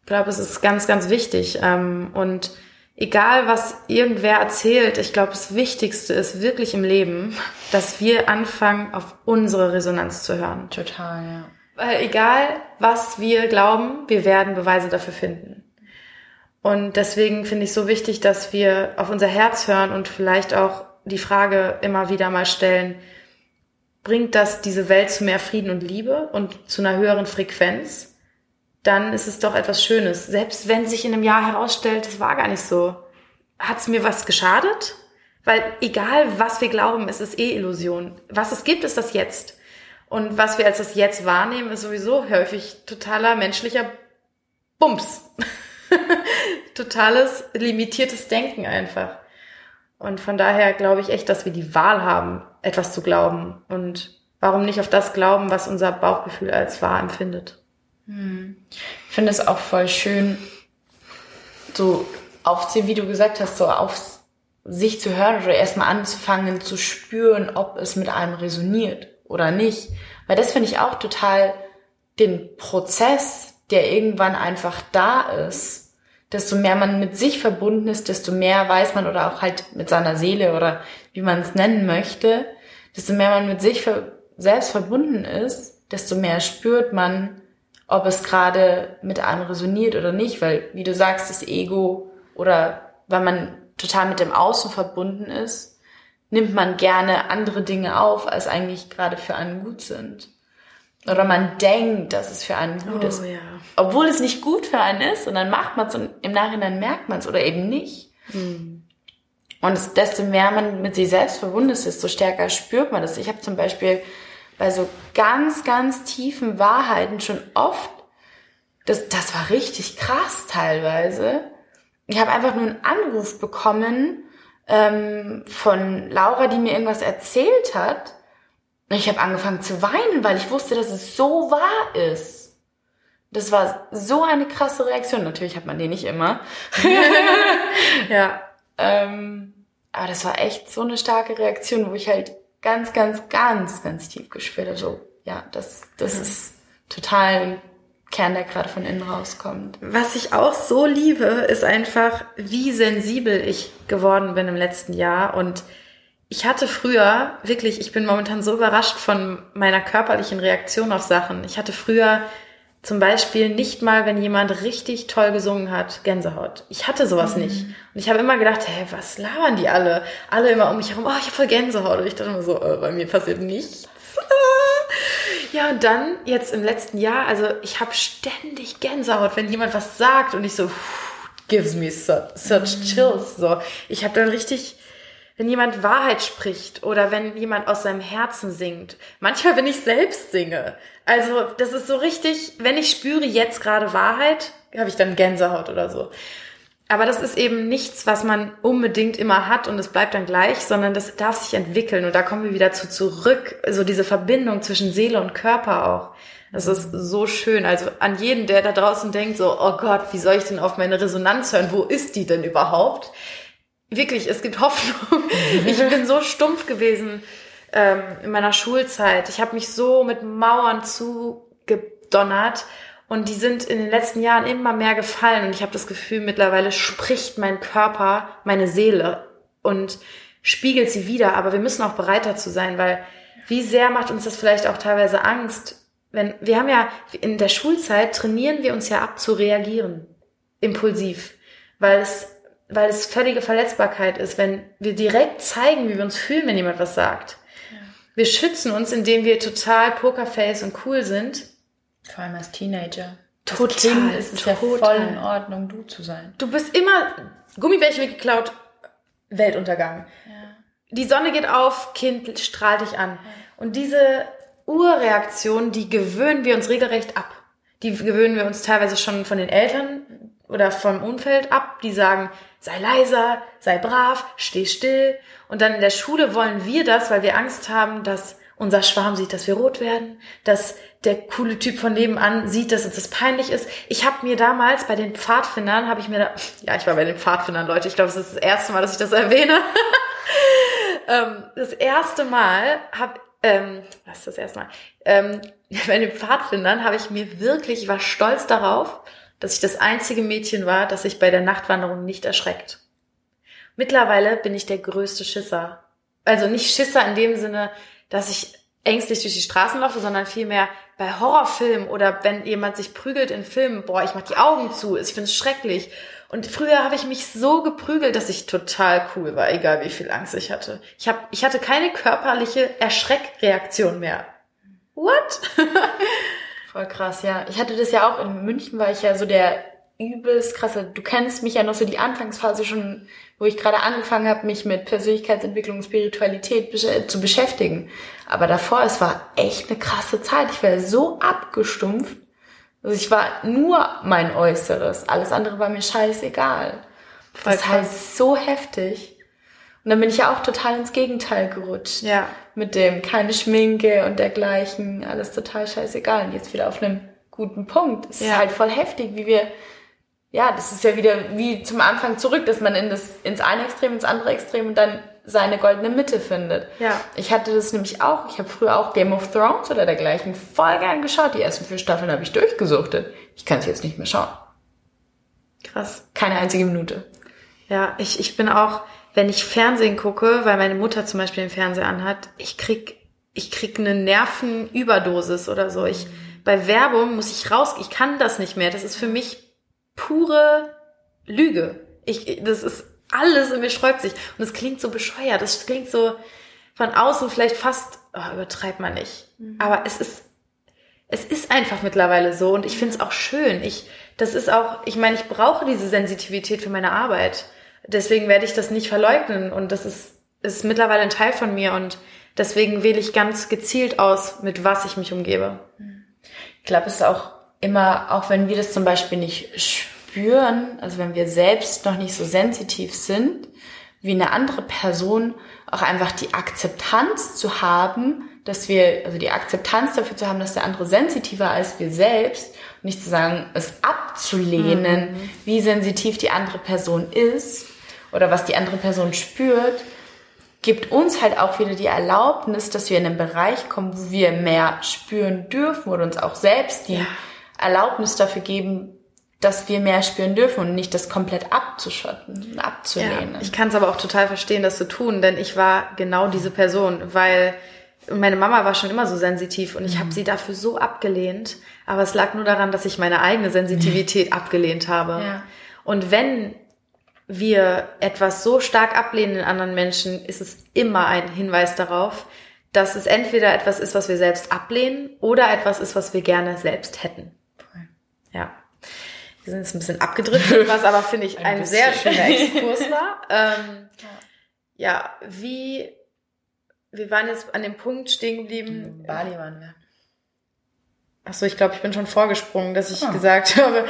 Ich glaube, es ist ganz, ganz wichtig. Ähm, und egal was irgendwer erzählt, ich glaube, das Wichtigste ist wirklich im Leben, dass wir anfangen, auf unsere Resonanz zu hören. Total, ja. Weil egal, was wir glauben, wir werden Beweise dafür finden. Und deswegen finde ich so wichtig, dass wir auf unser Herz hören und vielleicht auch die Frage immer wieder mal stellen, bringt das diese Welt zu mehr Frieden und Liebe und zu einer höheren Frequenz, dann ist es doch etwas Schönes. Selbst wenn sich in einem Jahr herausstellt, es war gar nicht so. Hat es mir was geschadet? Weil egal, was wir glauben, es ist eh Illusion. Was es gibt, ist das Jetzt. Und was wir als das Jetzt wahrnehmen, ist sowieso häufig totaler menschlicher Bums. <laughs> Totales, limitiertes Denken einfach. Und von daher glaube ich echt, dass wir die Wahl haben, etwas zu glauben. Und warum nicht auf das glauben, was unser Bauchgefühl als wahr empfindet? Hm. Ich finde es auch voll schön, so auf, wie du gesagt hast, so auf sich zu hören oder erstmal anzufangen zu spüren, ob es mit einem resoniert oder nicht. Weil das finde ich auch total den Prozess, der irgendwann einfach da ist. Desto mehr man mit sich verbunden ist, desto mehr weiß man oder auch halt mit seiner Seele oder wie man es nennen möchte, desto mehr man mit sich selbst verbunden ist, desto mehr spürt man, ob es gerade mit einem resoniert oder nicht, weil, wie du sagst, das Ego oder weil man total mit dem Außen verbunden ist, nimmt man gerne andere Dinge auf, als eigentlich gerade für einen gut sind. Oder man denkt, dass es für einen gut Oh, ist. ja. Obwohl es nicht gut für einen ist und dann macht man es und im Nachhinein merkt man es oder eben nicht. Hm. Und es, desto mehr man mit sich selbst verbunden ist, desto stärker spürt man das. Ich habe zum Beispiel bei so ganz, ganz tiefen Wahrheiten schon oft, das, das war richtig krass teilweise. Ich habe einfach nur einen Anruf bekommen ähm, von Laura, die mir irgendwas erzählt hat. Und ich habe angefangen zu weinen, weil ich wusste, dass es so wahr ist. Das war so eine krasse Reaktion. Natürlich hat man die nicht immer. <laughs> Ja. <laughs> Ähm, aber das war echt so eine starke Reaktion, wo ich halt ganz, ganz, ganz, ganz tief gespürt habe. So, ja, das, das ist total ein Kern, der gerade von innen rauskommt. Was ich auch so liebe, ist einfach, wie sensibel ich geworden bin im letzten Jahr. Und ich hatte früher, wirklich, ich bin momentan so überrascht von meiner körperlichen Reaktion auf Sachen. Ich hatte früher zum Beispiel nicht mal, wenn jemand richtig toll gesungen hat, Gänsehaut. Ich hatte sowas nicht. Und ich habe immer gedacht, hey, was labern die alle? Alle immer um mich herum, oh, ich habe voll Gänsehaut. Und ich dachte immer so, äh, bei mir passiert nichts. <laughs> Ja, und dann jetzt im letzten Jahr, also ich habe ständig Gänsehaut, wenn jemand was sagt und ich so, gives me such, such chills. So, ich habe dann richtig, wenn jemand Wahrheit spricht oder wenn jemand aus seinem Herzen singt. Manchmal, wenn ich selbst singe. Also das ist so richtig, wenn ich spüre jetzt gerade Wahrheit, habe ich dann Gänsehaut oder so. Aber das ist eben nichts, was man unbedingt immer hat und es bleibt dann gleich, sondern das darf sich entwickeln und da kommen wir wieder zu zurück, so diese Verbindung zwischen Seele und Körper auch. Das ist so schön. Also an jeden, der da draußen denkt, so, oh Gott, wie soll ich denn auf meine Resonanz hören? Wo ist die denn überhaupt? Wirklich, es gibt Hoffnung. <laughs> Ich bin so stumpf gewesen ähm, in meiner Schulzeit. Ich habe mich so mit Mauern zugedonnert und die sind in den letzten Jahren immer mehr gefallen. Und ich habe das Gefühl, mittlerweile spricht mein Körper meine Seele und spiegelt sie wieder. Aber wir müssen auch bereit dazu sein, weil wie sehr macht uns das vielleicht auch teilweise Angst, wenn wir haben ja in der Schulzeit trainieren wir uns ja ab zu reagieren, impulsiv, weil es weil es völlige Verletzbarkeit ist, wenn wir direkt zeigen, wie wir uns fühlen, wenn jemand was sagt. Wir schützen uns, indem wir total Pokerface und cool sind. Vor allem als Teenager. Total, Als kind ist es ja voll in Ordnung, du zu sein. Du bist immer Gummibärchen geklaut, Weltuntergang. Die Sonne geht auf, Kind strahlt dich an. Und diese Urreaktion, die gewöhnen wir uns regelrecht ab. Die gewöhnen wir uns teilweise schon von den Eltern oder vom Umfeld ab, die sagen, sei leiser, sei brav, steh still. Und dann in der Schule wollen wir das, weil wir Angst haben, dass unser Schwarm sieht, dass wir rot werden, dass der coole Typ von nebenan sieht, dass uns das peinlich ist. Ich habe mir damals bei den Pfadfindern, habe ich mir da, ja, ich war bei den Pfadfindern, Leute, ich glaube, es ist das erste Mal, dass ich das erwähne. <laughs> ähm, das erste Mal habe, ähm, was ist das erste Mal? Ähm, <laughs> bei den Pfadfindern habe ich mir wirklich, ich war stolz darauf, dass ich das einzige Mädchen war, das sich bei der Nachtwanderung nicht erschreckt. Mittlerweile bin ich der größte Schisser. Also nicht Schisser in dem Sinne, dass ich ängstlich durch die Straßen laufe, sondern vielmehr bei Horrorfilmen oder wenn jemand sich prügelt in Filmen, boah, ich mach die Augen zu, ich finde es schrecklich. Und früher habe ich mich so geprügelt, dass ich total cool war, egal wie viel Angst ich hatte. Ich, hab, ich hatte keine körperliche Erschreckreaktion mehr. What? <laughs> Voll krass, ja. Ich hatte das ja auch in München, war ich ja so der übelst krasse. Du kennst mich ja noch so die Anfangsphase schon, wo ich gerade angefangen habe, mich mit Persönlichkeitsentwicklung und Spiritualität besch zu beschäftigen. Aber davor, es war echt eine krasse Zeit. Ich war so abgestumpft. Also ich war nur mein Äußeres. Alles andere war mir scheißegal. Voll das heißt so heftig. Und dann bin ich ja auch total ins Gegenteil gerutscht. Ja. Mit dem keine Schminke und dergleichen. Alles total scheißegal. Und jetzt wieder auf einem guten Punkt. Es ja. ist halt voll heftig, wie wir ja, das ist ja wieder wie zum Anfang zurück, dass man in das, ins eine Extrem, ins andere Extrem und dann seine goldene Mitte findet. Ja. Ich hatte das nämlich auch. Ich habe früher auch Game of Thrones oder dergleichen voll gern geschaut. Die ersten vier Staffeln habe ich durchgesuchtet. Ich kann es jetzt nicht mehr schauen. Krass. Keine einzige Minute. Ja, ich, ich bin auch, wenn ich Fernsehen gucke, weil meine Mutter zum Beispiel den Fernseher anhat, ich krieg, ich krieg eine Nervenüberdosis oder so. Ich, bei Werbung muss ich raus, ich kann das nicht mehr. Das ist für mich pure Lüge. Ich, das ist alles in mir sträubt sich. Und es klingt so bescheuert. Das klingt so von außen vielleicht fast, oh, übertreibt man nicht. Mhm. Aber es ist, es ist einfach mittlerweile so. Und ich finde es auch schön. Ich, das ist auch, ich meine, ich brauche diese Sensitivität für meine Arbeit. Deswegen werde ich das nicht verleugnen. Und das ist, ist mittlerweile ein Teil von mir. Und deswegen wähle ich ganz gezielt aus, mit was ich mich umgebe. Ich glaube, es ist auch immer, auch wenn wir das zum Beispiel nicht spüren, also wenn wir selbst noch nicht so sensitiv sind, wie eine andere Person, auch einfach die Akzeptanz zu haben, dass wir, also die Akzeptanz dafür zu haben, dass der andere sensitiver als wir selbst, nicht zu sagen, es abzulehnen, mhm. wie sensitiv die andere Person ist oder was die andere Person spürt, gibt uns halt auch wieder die Erlaubnis, dass wir in einen Bereich kommen, wo wir mehr spüren dürfen oder uns auch selbst die ja Erlaubnis dafür geben, dass wir mehr spüren dürfen und nicht das komplett abzuschotten, abzulehnen. Ja, ich kann es aber auch total verstehen, das zu tun, denn ich war genau diese Person, weil meine Mama war schon immer so sensitiv und ich mhm. habe sie dafür so abgelehnt, aber es lag nur daran, dass ich meine eigene Sensitivität abgelehnt habe. Ja. Und wenn wir etwas so stark ablehnen in anderen Menschen, ist es immer ein Hinweis darauf, dass es entweder etwas ist, was wir selbst ablehnen oder etwas ist, was wir gerne selbst hätten. Ja. Wir sind jetzt ein bisschen abgedrückt, <laughs> was aber finde ich ein, ein sehr schöner Exkurs <laughs> war. Ähm, ja. ja, wie, wir waren jetzt an dem Punkt stehen geblieben. Bali waren wir. Achso, ich glaube, ich bin schon vorgesprungen, dass ich oh. gesagt <laughs> habe,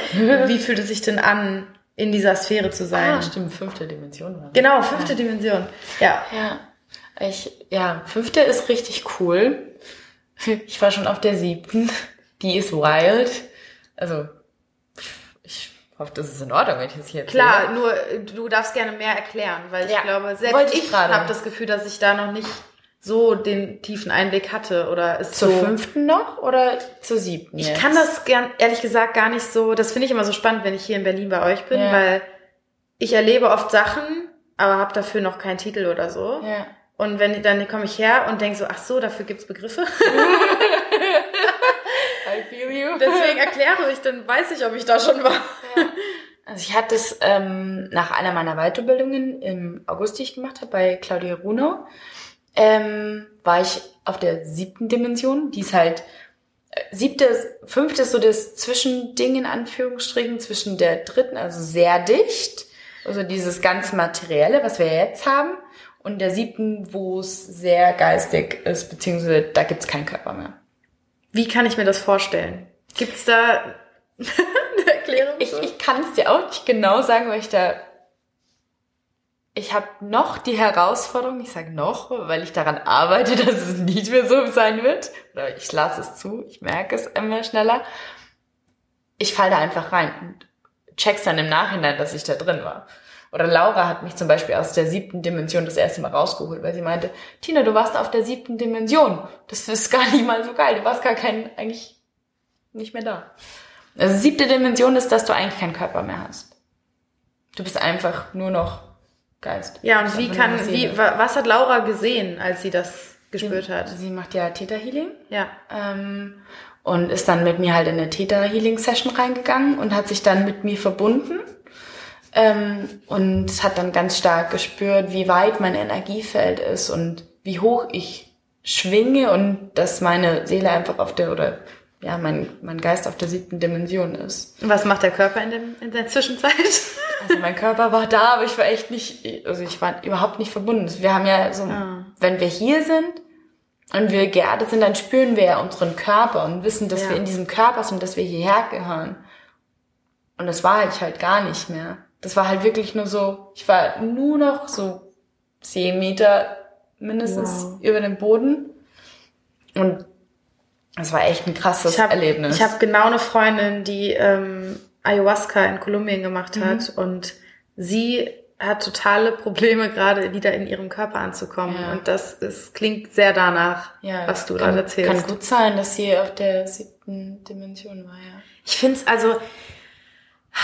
wie fühlt es sich denn an, in dieser Sphäre zu sein? Ah, stimmt, fünfte Dimension. War genau, fünfte ja. Dimension. Ja. Ja. Ich, ja, fünfte ist richtig cool. Ich war schon auf der siebten. Die ist wild also ich hoffe, das ist in Ordnung, wenn ich das hier erzähle. Klar, nur du darfst gerne mehr erklären, weil ja, ich glaube, selbst ich, ich habe das Gefühl, dass ich da noch nicht so den tiefen Einblick hatte oder ist zur so fünften noch oder zur siebten jetzt? Ich kann das gern, ehrlich gesagt gar nicht so, das finde ich immer so spannend, wenn ich hier in Berlin bei euch bin, ja. weil ich erlebe oft Sachen, aber habe dafür noch keinen Titel oder so. Ja. Und wenn dann komme ich her und denke so, ach so, dafür gibt's Begriffe. <laughs> <laughs> I feel you. Deswegen erkläre ich, dann weiß ich, ob ich da schon war. Ja. Also ich hatte es ähm, nach einer meiner Weiterbildungen im August, die ich gemacht habe, bei Claudia Runo, ähm, war ich auf der siebten Dimension. Die ist halt äh, siebte, fünfte ist so das Zwischending in Anführungsstrichen zwischen der dritten, also sehr dicht, also dieses ganz materielle, was wir jetzt haben, und der siebten, wo es sehr geistig ist, beziehungsweise da gibt's keinen Körper mehr. Wie kann ich mir das vorstellen? Gibt's da <laughs> eine Erklärung? Ich, ich kann es dir auch nicht genau sagen, weil ich da ich habe noch die Herausforderung, ich sage noch, weil ich daran arbeite, <laughs> dass es nicht mehr so sein wird. Oder ich lasse es zu, ich merke es immer schneller. Ich falle da einfach rein und check's dann im Nachhinein, dass ich da drin war. Oder Laura hat mich zum Beispiel aus der siebten Dimension das erste Mal rausgeholt, weil sie meinte, Tina, du warst auf der siebten Dimension. Das ist gar nicht mal so geil. Du warst gar kein, eigentlich nicht mehr da. Also siebte Dimension ist, dass du eigentlich keinen Körper mehr hast. Du bist einfach nur noch Geist. Ja, und wie kann, wie, was hat Laura gesehen, als sie das gespürt sie, hat. Sie macht ja Theta Healing. Ja. Ähm, und ist dann mit mir halt in eine Theta Healing Session reingegangen und hat sich dann mit mir verbunden. Ähm, und hat dann ganz stark gespürt, wie weit mein Energiefeld ist und wie hoch ich schwinge und dass meine Seele einfach auf der, oder ja, mein, mein Geist auf der siebten Dimension ist. Und was macht der Körper in, dem, in der Zwischenzeit? Also mein Körper war da, aber ich war echt nicht, also ich war überhaupt nicht verbunden. Wir haben ja so, Ah. wenn wir hier sind und wir geerdet sind, dann spüren wir ja unseren Körper und wissen, dass Ja. wir in diesem Körper sind, dass wir hierher gehören. Und das war ich halt gar nicht mehr. Das war halt wirklich nur so, ich war nur noch so zehn Meter mindestens Wow. über dem Boden. Und das war echt ein krasses Ich habe Erlebnis. ich hab genau eine Freundin, die ähm, Ayahuasca in Kolumbien gemacht hat Mhm. und sie hat totale Probleme gerade wieder in ihrem Körper anzukommen Ja. und das ist, klingt sehr danach, ja, was du gerade erzählst. Kann gut sein, dass sie auf der siebten Dimension war, ja. Ich finde es also,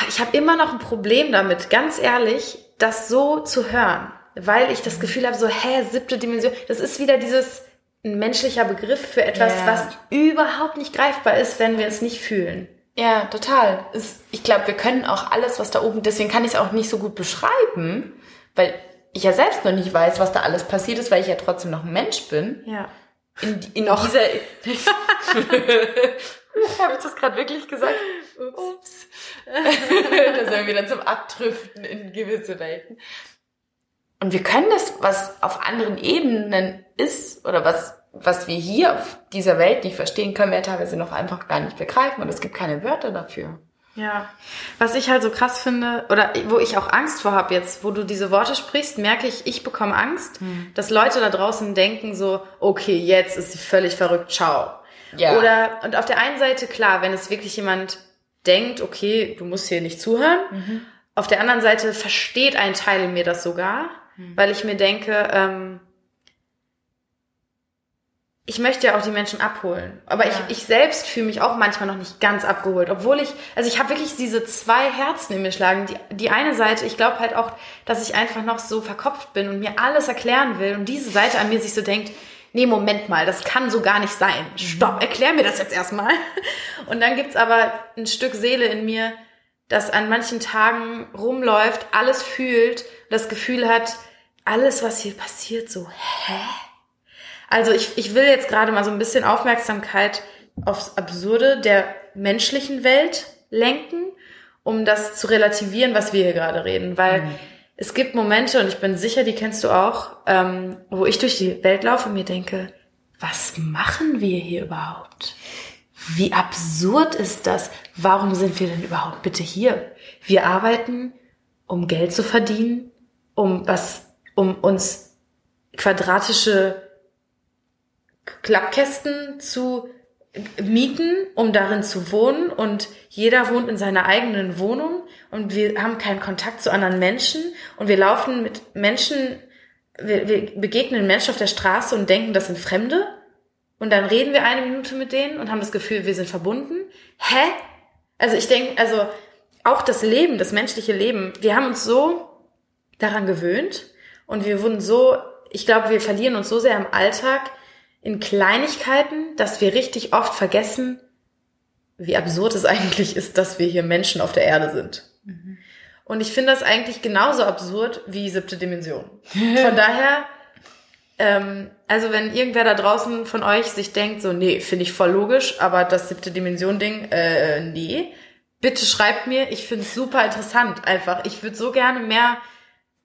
ich habe immer noch ein Problem damit, ganz ehrlich, das so zu hören, weil ich das Gefühl habe, so, hä, siebte Dimension, das ist wieder dieses ein menschlicher Begriff für etwas, Ja. was überhaupt nicht greifbar ist, wenn wir es nicht fühlen. Ja, total. Es, ich glaube, wir können auch alles, was da oben, deswegen kann ich es auch nicht so gut beschreiben, weil ich ja selbst noch nicht weiß, was da alles passiert ist, weil ich ja trotzdem noch ein Mensch bin. Ja. In, in dieser... <laughs> Habe ich das gerade wirklich gesagt? Ups. <laughs> da sind wir wieder zum Abdriften in gewisse Welten. Und wir können das, was auf anderen Ebenen ist, oder was, was wir hier auf dieser Welt nicht verstehen, können wir teilweise noch einfach gar nicht begreifen. Und es gibt keine Wörter dafür. Ja, was ich halt so krass finde, oder wo ich auch Angst vor habe jetzt, wo du diese Worte sprichst, merke ich, ich bekomme Angst, dass Leute da draußen denken so, okay, jetzt ist sie völlig verrückt, ciao. Ja. Oder, und auf der einen Seite, klar, wenn es wirklich jemand denkt, okay, du musst hier nicht zuhören, auf der anderen Seite versteht ein Teil in mir das sogar, weil ich mir denke, ähm, ich möchte ja auch die Menschen abholen. Aber Ja. ich, ich selbst fühle mich auch manchmal noch nicht ganz abgeholt. Obwohl ich, also ich habe wirklich diese zwei Herzen in mir schlagen. Die, die eine Seite, ich glaube halt auch, dass ich einfach noch so verkopft bin und mir alles erklären will. Und diese Seite an mir sich so denkt, nee, Moment mal, das kann so gar nicht sein. Stopp, erklär mir das jetzt erstmal. <laughs> Und dann gibt's aber ein Stück Seele in mir, das an manchen Tagen rumläuft, alles fühlt, das Gefühl hat, alles, was hier passiert, so, hä? Also ich, ich will jetzt gerade mal so ein bisschen Aufmerksamkeit aufs Absurde der menschlichen Welt lenken, um das zu relativieren, was wir hier gerade reden. Weil es gibt Momente, und ich bin sicher, die kennst du auch, ähm, wo ich durch die Welt laufe und mir denke, was machen wir hier überhaupt? Wie absurd ist das? Warum sind wir denn überhaupt bitte hier? Wir arbeiten, um Geld zu verdienen, um was, um uns quadratische Klappkästen zu mieten, um darin zu wohnen und jeder wohnt in seiner eigenen Wohnung und wir haben keinen Kontakt zu anderen Menschen und wir laufen mit Menschen, wir, wir begegnen Menschen auf der Straße und denken, das sind Fremde und dann reden wir eine Minute mit denen und haben das Gefühl, wir sind verbunden. Hä? Also ich denke, also auch das Leben, das menschliche Leben, wir haben uns so daran gewöhnt und wir wurden so, ich glaube, wir verlieren uns so sehr im Alltag in Kleinigkeiten, dass wir richtig oft vergessen, wie absurd es <laughs> eigentlich ist, dass wir hier Menschen auf der Erde sind. Und ich finde das eigentlich genauso absurd wie siebte Dimension. <laughs> Von daher, ähm, also wenn irgendwer da draußen von euch sich denkt, so, nee, finde ich voll logisch, aber das siebte Dimension-Ding, äh, nee, bitte schreibt mir, ich finde es super interessant einfach. Ich würde so gerne mehr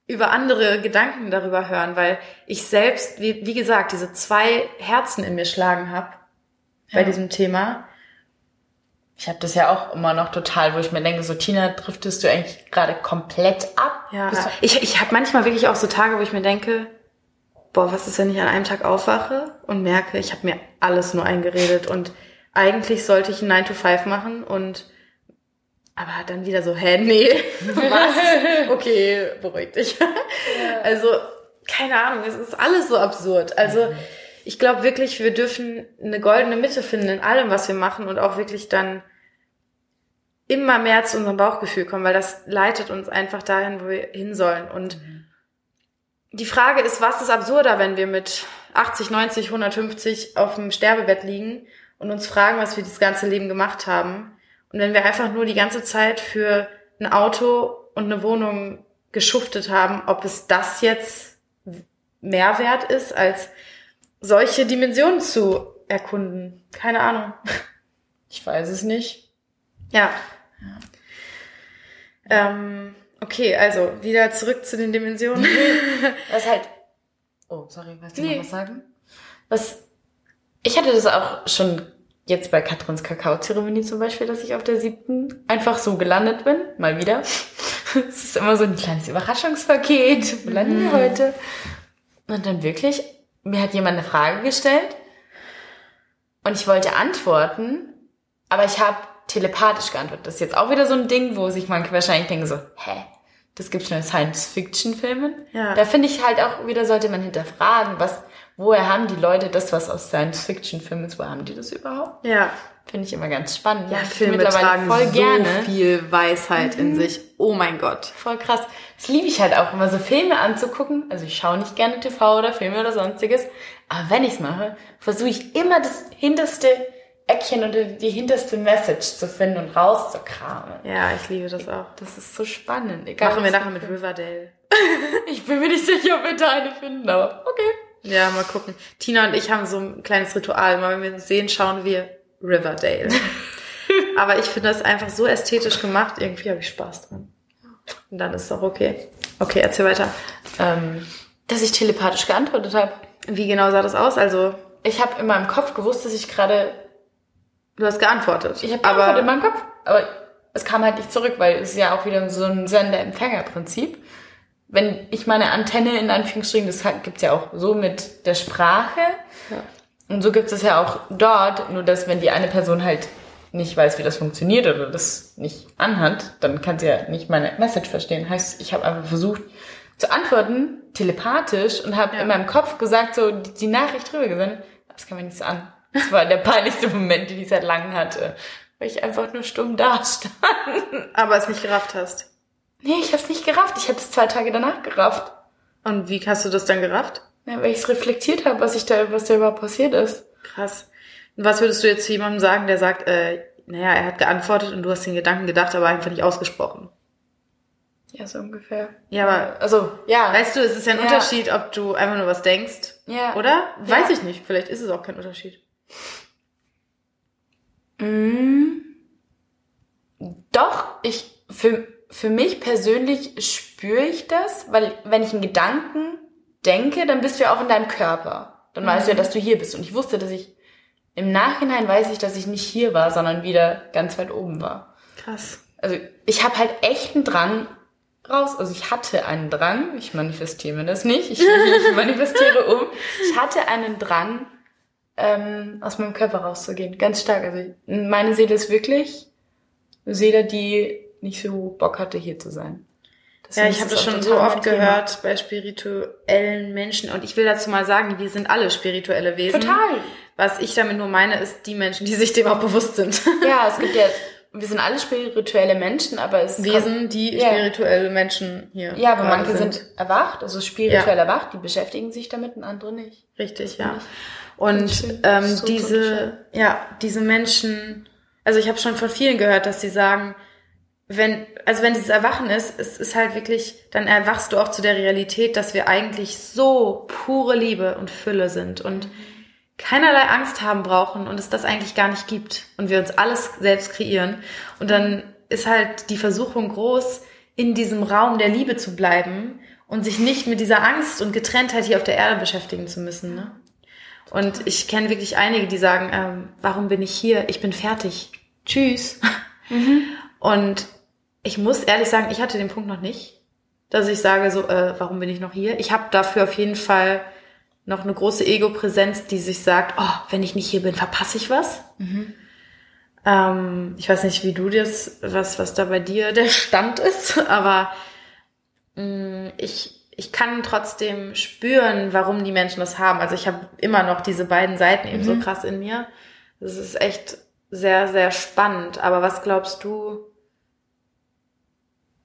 über andere Gedanken darüber hören, weil ich selbst, wie, wie gesagt, diese zwei Herzen in mir schlagen habe bei Ja. diesem Thema. Ich habe das ja auch immer noch total, wo ich mir denke, so Tina, driftest du eigentlich gerade komplett ab? Ja, ich, ich habe manchmal wirklich auch so Tage, wo ich mir denke, boah, was ist, wenn ich an einem Tag aufwache und merke, ich habe mir alles nur eingeredet und eigentlich sollte ich einen 9 to 5 machen und aber dann wieder so, hä, nee, <laughs> was? Okay, beruhig dich. Also, keine Ahnung, es ist alles so absurd. Also, ich glaube wirklich, wir dürfen eine goldene Mitte finden in allem, was wir machen und auch wirklich dann immer mehr zu unserem Bauchgefühl kommen, weil das leitet uns einfach dahin, wo wir hin sollen. Und die Frage ist, was ist absurder, wenn wir mit 80, 90, 150 auf dem Sterbebett liegen und uns fragen, was wir das ganze Leben gemacht haben. Und wenn wir einfach nur die ganze Zeit für ein Auto und eine Wohnung geschuftet haben, ob es das jetzt mehr wert ist, als solche Dimensionen zu erkunden. Keine Ahnung. Ich weiß es nicht. Ja. ja. Ähm, okay, also wieder zurück zu den Dimensionen. <laughs> Was halt. Oh, sorry, wolltest du nee. noch was sagen? Was. Ich hatte das auch schon jetzt bei Katrins Kakaozeremonie zum Beispiel, dass ich auf der siebten einfach so gelandet bin. Mal wieder. <laughs> Es ist immer so ein kleines Überraschungspaket. Wo landen wir mhm. heute? Und dann wirklich, mir hat jemand eine Frage gestellt und ich wollte antworten, aber ich habe telepathisch geantwortet. Das ist jetzt auch wieder so ein Ding, wo sich manche wahrscheinlich denken so, hä, das gibt's schon in Science-Fiction-Filmen. Ja. Da finde ich halt auch wieder, sollte man hinterfragen, was, woher haben die Leute das, was aus Science-Fiction-Filmen ist, woher haben die das überhaupt? Ja. Finde ich immer ganz spannend. Ja, Filme tragen voll so gerne. viel Weisheit mhm. in sich. Oh mein Gott. Voll krass. Das liebe ich halt auch immer, so Filme anzugucken. Also ich schaue nicht gerne TV oder Filme oder sonstiges. Aber wenn ich's mache, versuche ich immer das hinterste Eckchen oder die hinterste Message zu finden und rauszukramen. Ja, ich liebe das auch. Das ist so spannend. Egal, Machen wir nachher mit Riverdale. ich bin mir nicht sicher, ob wir da eine finden, aber okay. Ja, mal gucken. Tina und ich haben so ein kleines Ritual. Mal wenn wir uns sehen, schauen wir Riverdale. <laughs> aber ich finde das einfach so ästhetisch gemacht. Irgendwie habe ich Spaß dran. Und dann ist es auch okay. Okay, erzähl weiter. Ähm, dass ich telepathisch geantwortet habe. Wie genau sah das aus? Also ich habe in meinem Kopf gewusst, dass ich gerade Du hast geantwortet. Ich habe geantwortet in meinem Kopf, aber es kam halt nicht zurück, weil es ist ja auch wieder so ein Sender-Empfänger-Prinzip. Wenn ich meine Antenne in Anführungsstrichen, das gibt's ja auch so mit der Sprache. Ja. Und so gibt es ja auch dort, nur dass wenn die eine Person halt nicht weiß, wie das funktioniert oder das nicht anhat, dann kann sie ja nicht meine Message verstehen. Heißt, ich habe einfach versucht zu antworten, telepathisch, und habe ja. in meinem Kopf gesagt, so die, Nachricht drüber gesendet, aber das kann mir nichts an. Das war der peinlichste Moment, den ich seit langem hatte. Weil ich einfach nur stumm da stand. Aber es nicht gerafft hast. Nee, ich hab's nicht gerafft. Ich habe es zwei Tage danach gerafft. Und wie hast du das dann gerafft? Ja, weil ich es reflektiert habe, was ich da, was da überhaupt passiert ist. Krass. Und was würdest du jetzt zu jemandem sagen, der sagt, äh, naja, er hat geantwortet und du hast den Gedanken gedacht, aber einfach nicht ausgesprochen? Ja, so ungefähr. Ja, aber, also, ja. Weißt du, es ist ja ein ja. Unterschied, ob du einfach nur was denkst. Ja. Oder? Weiß ja. ich nicht. Vielleicht ist es auch kein Unterschied. Mm. Doch, ich, für, für mich persönlich spüre ich das, weil wenn ich einen Gedanken denke, dann bist du ja auch in deinem Körper. Dann mhm. weißt du ja, dass du hier bist. Und ich wusste, dass ich, im Nachhinein weiß ich, dass ich nicht hier war, sondern wieder ganz weit oben war. Krass. Also ich habe halt echt einen Drang raus. Also ich hatte einen Drang, ich manifestiere mir das nicht, ich, ich manifestiere um. Ich hatte einen Drang, ähm, aus meinem Körper rauszugehen. Ganz stark. Also meine Seele ist wirklich eine Seele, die nicht so Bock hatte, hier zu sein. Deswegen ja, ich habe das schon so oft gehört bei spirituellen Menschen und ich will dazu mal sagen, wir sind alle spirituelle Wesen. Total. Was ich damit nur meine, ist die Menschen, die sich dem auch bewusst sind. <laughs> Ja, es gibt ja, wir sind alle spirituelle Menschen, aber es Wesen, die ja. spirituelle Menschen hier. Ja, aber manche sind. sind erwacht, also spirituell ja. erwacht, die beschäftigen sich damit und andere nicht. Richtig, ja. Nicht. Und ähm, so diese, ja, diese Menschen, also ich habe schon von vielen gehört, dass sie sagen, wenn, also wenn dieses Erwachen ist, es ist halt wirklich, dann erwachst du auch zu der Realität, dass wir eigentlich so pure Liebe und Fülle sind und keinerlei Angst haben brauchen und es das eigentlich gar nicht gibt und wir uns alles selbst kreieren. Und dann ist halt die Versuchung groß, in diesem Raum der Liebe zu bleiben und sich nicht mit dieser Angst und Getrenntheit hier auf der Erde beschäftigen zu müssen. Ne? Und ich kenne wirklich einige, die sagen, ähm, warum bin ich hier? Ich bin fertig. Tschüss. Mhm. Und ich muss ehrlich sagen, ich hatte den Punkt noch nicht, dass ich sage so, äh, warum bin ich noch hier? Ich habe dafür auf jeden Fall noch eine große Ego-Präsenz, die sich sagt, oh, wenn ich nicht hier bin, verpasse ich was. Mhm. Ähm, ich weiß nicht, wie du das, was, was da bei dir der Stand ist, <laughs> aber mh, mm, ich, ich kann trotzdem spüren, warum die Menschen das haben. Also ich habe immer noch diese beiden Seiten eben mhm. so krass in mir. Das ist echt sehr, sehr spannend. Aber was glaubst du,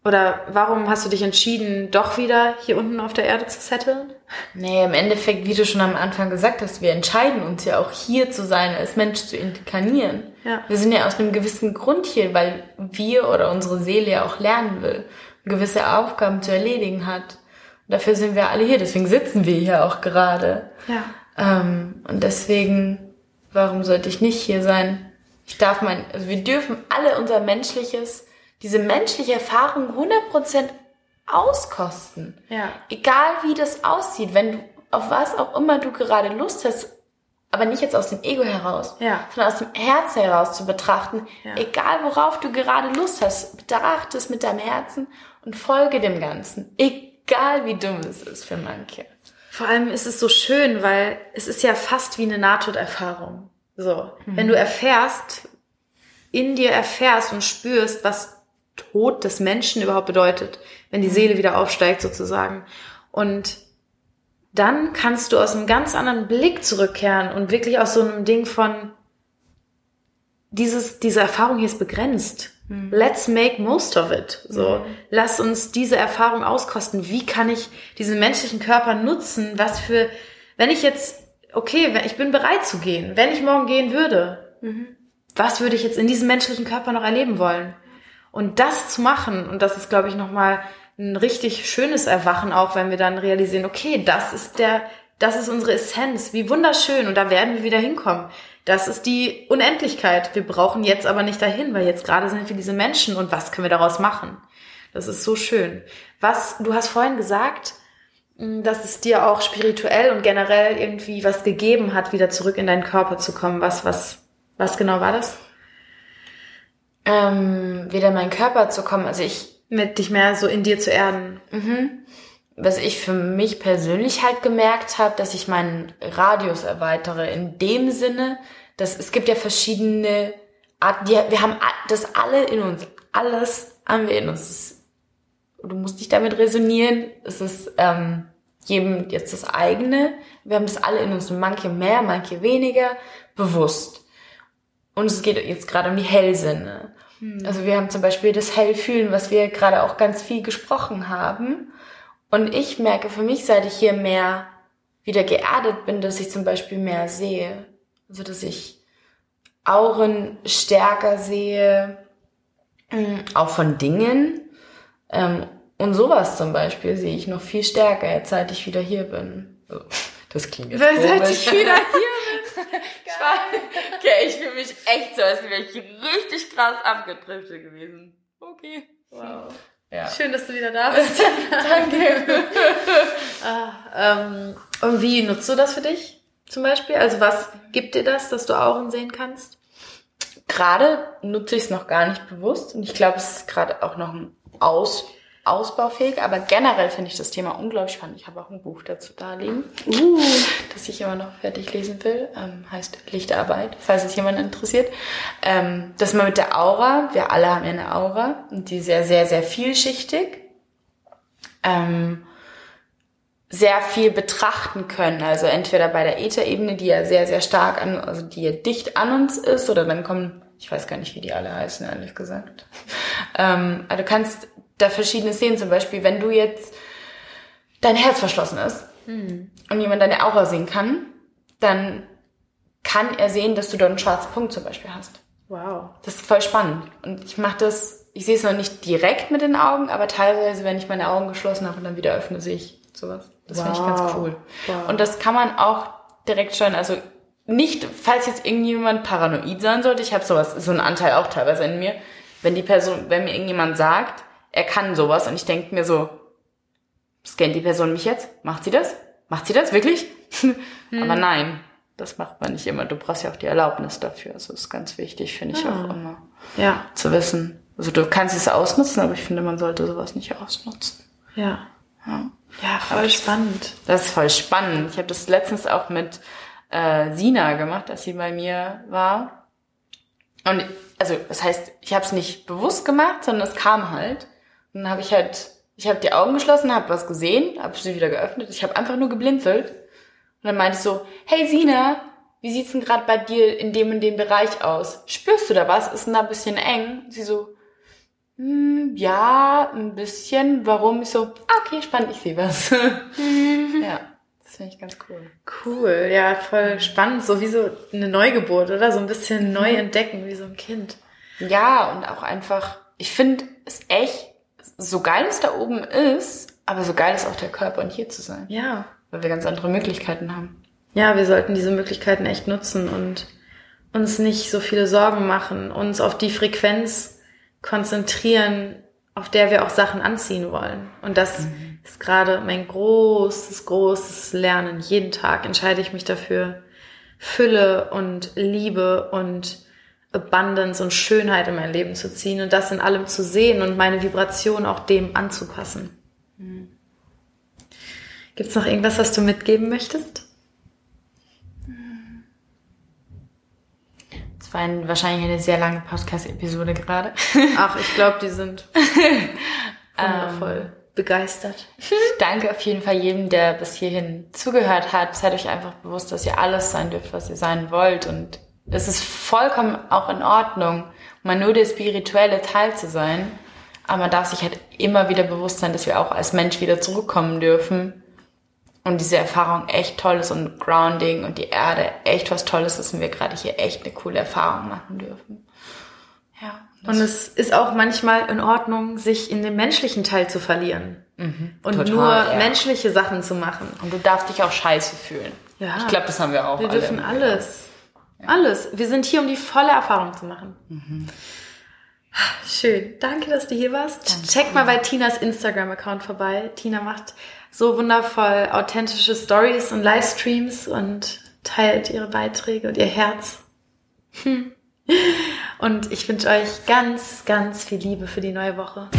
Oder warum hast du dich entschieden, doch wieder hier unten auf der Erde zu setteln? Nee, im Endeffekt, wie du schon am Anfang gesagt hast, wir entscheiden uns ja auch hier zu sein, als Mensch zu inkarnieren. Ja. Wir sind ja aus einem gewissen Grund hier, weil wir oder unsere Seele ja auch lernen will, gewisse Aufgaben zu erledigen hat. Dafür sind wir alle hier, deswegen sitzen wir hier auch gerade. Ja. Ähm, und deswegen, warum sollte ich nicht hier sein? Ich darf mein, also wir dürfen alle unser menschliches, diese menschliche Erfahrung 100% auskosten. Ja. Egal wie das aussieht, wenn du auf was auch immer du gerade Lust hast, aber nicht jetzt aus dem Ego heraus, Ja. sondern aus dem Herzen heraus zu betrachten, Ja. egal worauf du gerade Lust hast, betrachte es mit deinem Herzen und folge dem Ganzen, egal wie dumm es ist für manche. Vor allem ist es so schön, weil es ist ja fast wie eine Nahtoderfahrung. So, wenn du erfährst, in dir erfährst und spürst, was Tod des Menschen überhaupt bedeutet, wenn die Seele wieder aufsteigt sozusagen. Und dann kannst du aus einem ganz anderen Blick zurückkehren und wirklich aus so einem Ding von dieses, diese Erfahrung hier ist begrenzt. Let's make most of it. So, lass uns diese Erfahrung auskosten. Wie kann ich diesen menschlichen Körper nutzen? Was für, wenn ich jetzt, okay, wenn, ich bin bereit zu gehen, wenn ich morgen gehen würde, was würde ich jetzt in diesem menschlichen Körper noch erleben wollen? Und das zu machen, und das ist, glaube ich, nochmal ein richtig schönes Erwachen, auch wenn wir dann realisieren, okay, das ist der, das ist unsere Essenz, wie wunderschön, und da werden wir wieder hinkommen. Das ist die Unendlichkeit. Wir brauchen jetzt aber nicht dahin, weil jetzt gerade sind wir diese Menschen und was können wir daraus machen? Das ist so schön. Was, du hast vorhin gesagt, mh, dass es dir auch spirituell und generell irgendwie was gegeben hat, wieder zurück in deinen Körper zu kommen. Was, was, was genau war das? Ähm, wieder in meinen Körper zu kommen, also ich Mit dich mehr so in dir zu erden. Was ich für mich persönlich halt gemerkt habe, dass ich meinen Radius erweitere. In dem Sinne, dass es gibt ja verschiedene Arten, die, wir haben das alle in uns. Alles haben wir in uns. Du musst nicht damit resonieren. Es ist ähm, jedem jetzt das eigene. Wir haben das alle in uns. Manche mehr, manche weniger. Bewusst. Und es geht jetzt gerade um die Hellsinne. Also wir haben zum Beispiel das Hellfühlen, was wir gerade auch ganz viel gesprochen haben. Und ich merke für mich, seit ich hier mehr wieder geerdet bin, dass ich zum Beispiel mehr sehe. Also dass ich Auren stärker sehe, ähm, auch von Dingen. Ähm, und sowas zum Beispiel sehe ich noch viel stärker, jetzt seit ich wieder hier bin. Das klingt jetzt <laughs> Seit komisch. <laughs> ich wieder hier Okay, ich fühle mich echt so, als wäre ich richtig krass abgedriftet gewesen. Okay. Wow. Ja. Schön, dass du wieder da bist. <laughs> Danke. ähm, und wie nutzt du das für dich zum Beispiel? Also was gibt dir das, dass du Auren sehen kannst? Gerade nutze ich es noch gar nicht bewusst und ich glaube, es ist gerade auch noch ein Aus, ausbaufähig, aber generell finde ich das Thema unglaublich spannend. Ich habe auch ein Buch dazu da liegen, Uh. das ich immer noch fertig lesen will. Ähm, heißt Lichtarbeit, falls es jemand interessiert. Ähm, das mal mit der Aura. Wir alle haben ja eine Aura und die ist sehr, sehr, sehr vielschichtig. Ähm, sehr viel betrachten können. Also entweder bei der Ätherebene, die ja sehr, sehr stark an, also die ja dicht an uns ist, oder dann kommen, ich weiß gar nicht, wie die alle heißen, ehrlich gesagt. Ähm, also du kannst da verschiedenes sehen. Zum Beispiel, wenn du jetzt dein Herz verschlossen ist und jemand deine Aura sehen kann, dann kann er sehen, dass du dort einen schwarzen Punkt zum Beispiel hast. Wow. Das ist voll spannend. Und ich mache das, ich sehe es noch nicht direkt mit den Augen, aber teilweise, wenn ich meine Augen geschlossen habe und dann wieder öffne, sehe ich sowas. Das finde ich ganz Wow. cool. Wow. Und das kann man auch direkt steuern. Also nicht, falls jetzt irgendjemand paranoid sein sollte, ich habe sowas, so einen Anteil auch teilweise in mir. Wenn die Person, wenn mir irgendjemand sagt, er kann sowas und ich denke mir so, scannt die Person mich jetzt? Macht sie das? Macht sie das wirklich? <laughs> Aber nein, das macht man nicht immer. Du brauchst ja auch die Erlaubnis dafür. Also das ist ganz wichtig, finde ich auch immer Ja, zu wissen. Also du kannst es ausnutzen, aber ich finde, man sollte sowas nicht ausnutzen. ja. Ja. Ja, voll spannend. Das ist voll spannend. Ich habe das letztens auch mit äh, Sina gemacht, als sie bei mir war. Und also das heißt, ich habe es nicht bewusst gemacht, sondern es kam halt. Und dann habe ich halt, ich habe die Augen geschlossen, habe was gesehen, habe sie wieder geöffnet. Ich habe einfach nur geblinzelt. Und dann meinte ich so, hey Sina, wie sieht's denn gerade bei dir in dem und dem Bereich aus? Spürst du da was? Ist denn da ein bisschen eng? Sie so, Hm, ja, ein bisschen. Warum? Ich so, ah, okay, spannend, ich sehe was. <laughs> ja, das finde ich ganz cool. Cool, ja, voll spannend. So wie so eine Neugeburt, oder? So ein bisschen neu entdecken, wie so ein Kind. Ja, und auch einfach, ich finde es echt, so geil es da oben ist, aber so geil ist auch der Körper und hier zu sein. Ja. Weil wir ganz andere Möglichkeiten haben. Ja, wir sollten diese Möglichkeiten echt nutzen und uns nicht so viele Sorgen machen, uns auf die Frequenz konzentrieren, auf der wir auch Sachen anziehen wollen. Und das mhm. ist gerade mein großes, großes Lernen. Jeden Tag entscheide ich mich dafür, Fülle und Liebe und Abundance und Schönheit in mein Leben zu ziehen und das in allem zu sehen und meine Vibration auch dem anzupassen. Mhm. Gibt es noch irgendwas, was du mitgeben möchtest? Das war ein, wahrscheinlich eine sehr lange Podcast-Episode gerade. <laughs> Ach, ich glaube, die sind <laughs> wundervoll ähm, begeistert. <laughs> Danke auf jeden Fall jedem, der bis hierhin zugehört hat. Seid euch einfach bewusst, dass ihr alles sein dürft, was ihr sein wollt. Und es ist vollkommen auch in Ordnung, mal nur der spirituelle Teil zu sein. Aber man darf sich halt immer wieder bewusst sein, dass wir auch als Mensch wieder zurückkommen dürfen und diese Erfahrung echt toll ist und Grounding und die Erde echt was Tolles ist und wir gerade hier echt eine coole Erfahrung machen dürfen. Ja. Und es ist auch manchmal in Ordnung, sich in dem menschlichen Teil zu verlieren. Mhm, und total, nur ja. menschliche Sachen zu machen. Und du darfst dich auch scheiße fühlen. Ja. Ich glaube, das haben wir auch. Wir alle dürfen alles. Alles. Wir sind hier, um die volle Erfahrung zu machen. Mhm. Schön. Danke, dass du hier warst. Danke. Check mal bei Tinas Instagram-Account vorbei. Tina macht so wundervoll authentische Stories und Livestreams und teilt ihre Beiträge und ihr Herz. Hm. Und ich wünsche euch ganz, ganz viel Liebe für die neue Woche.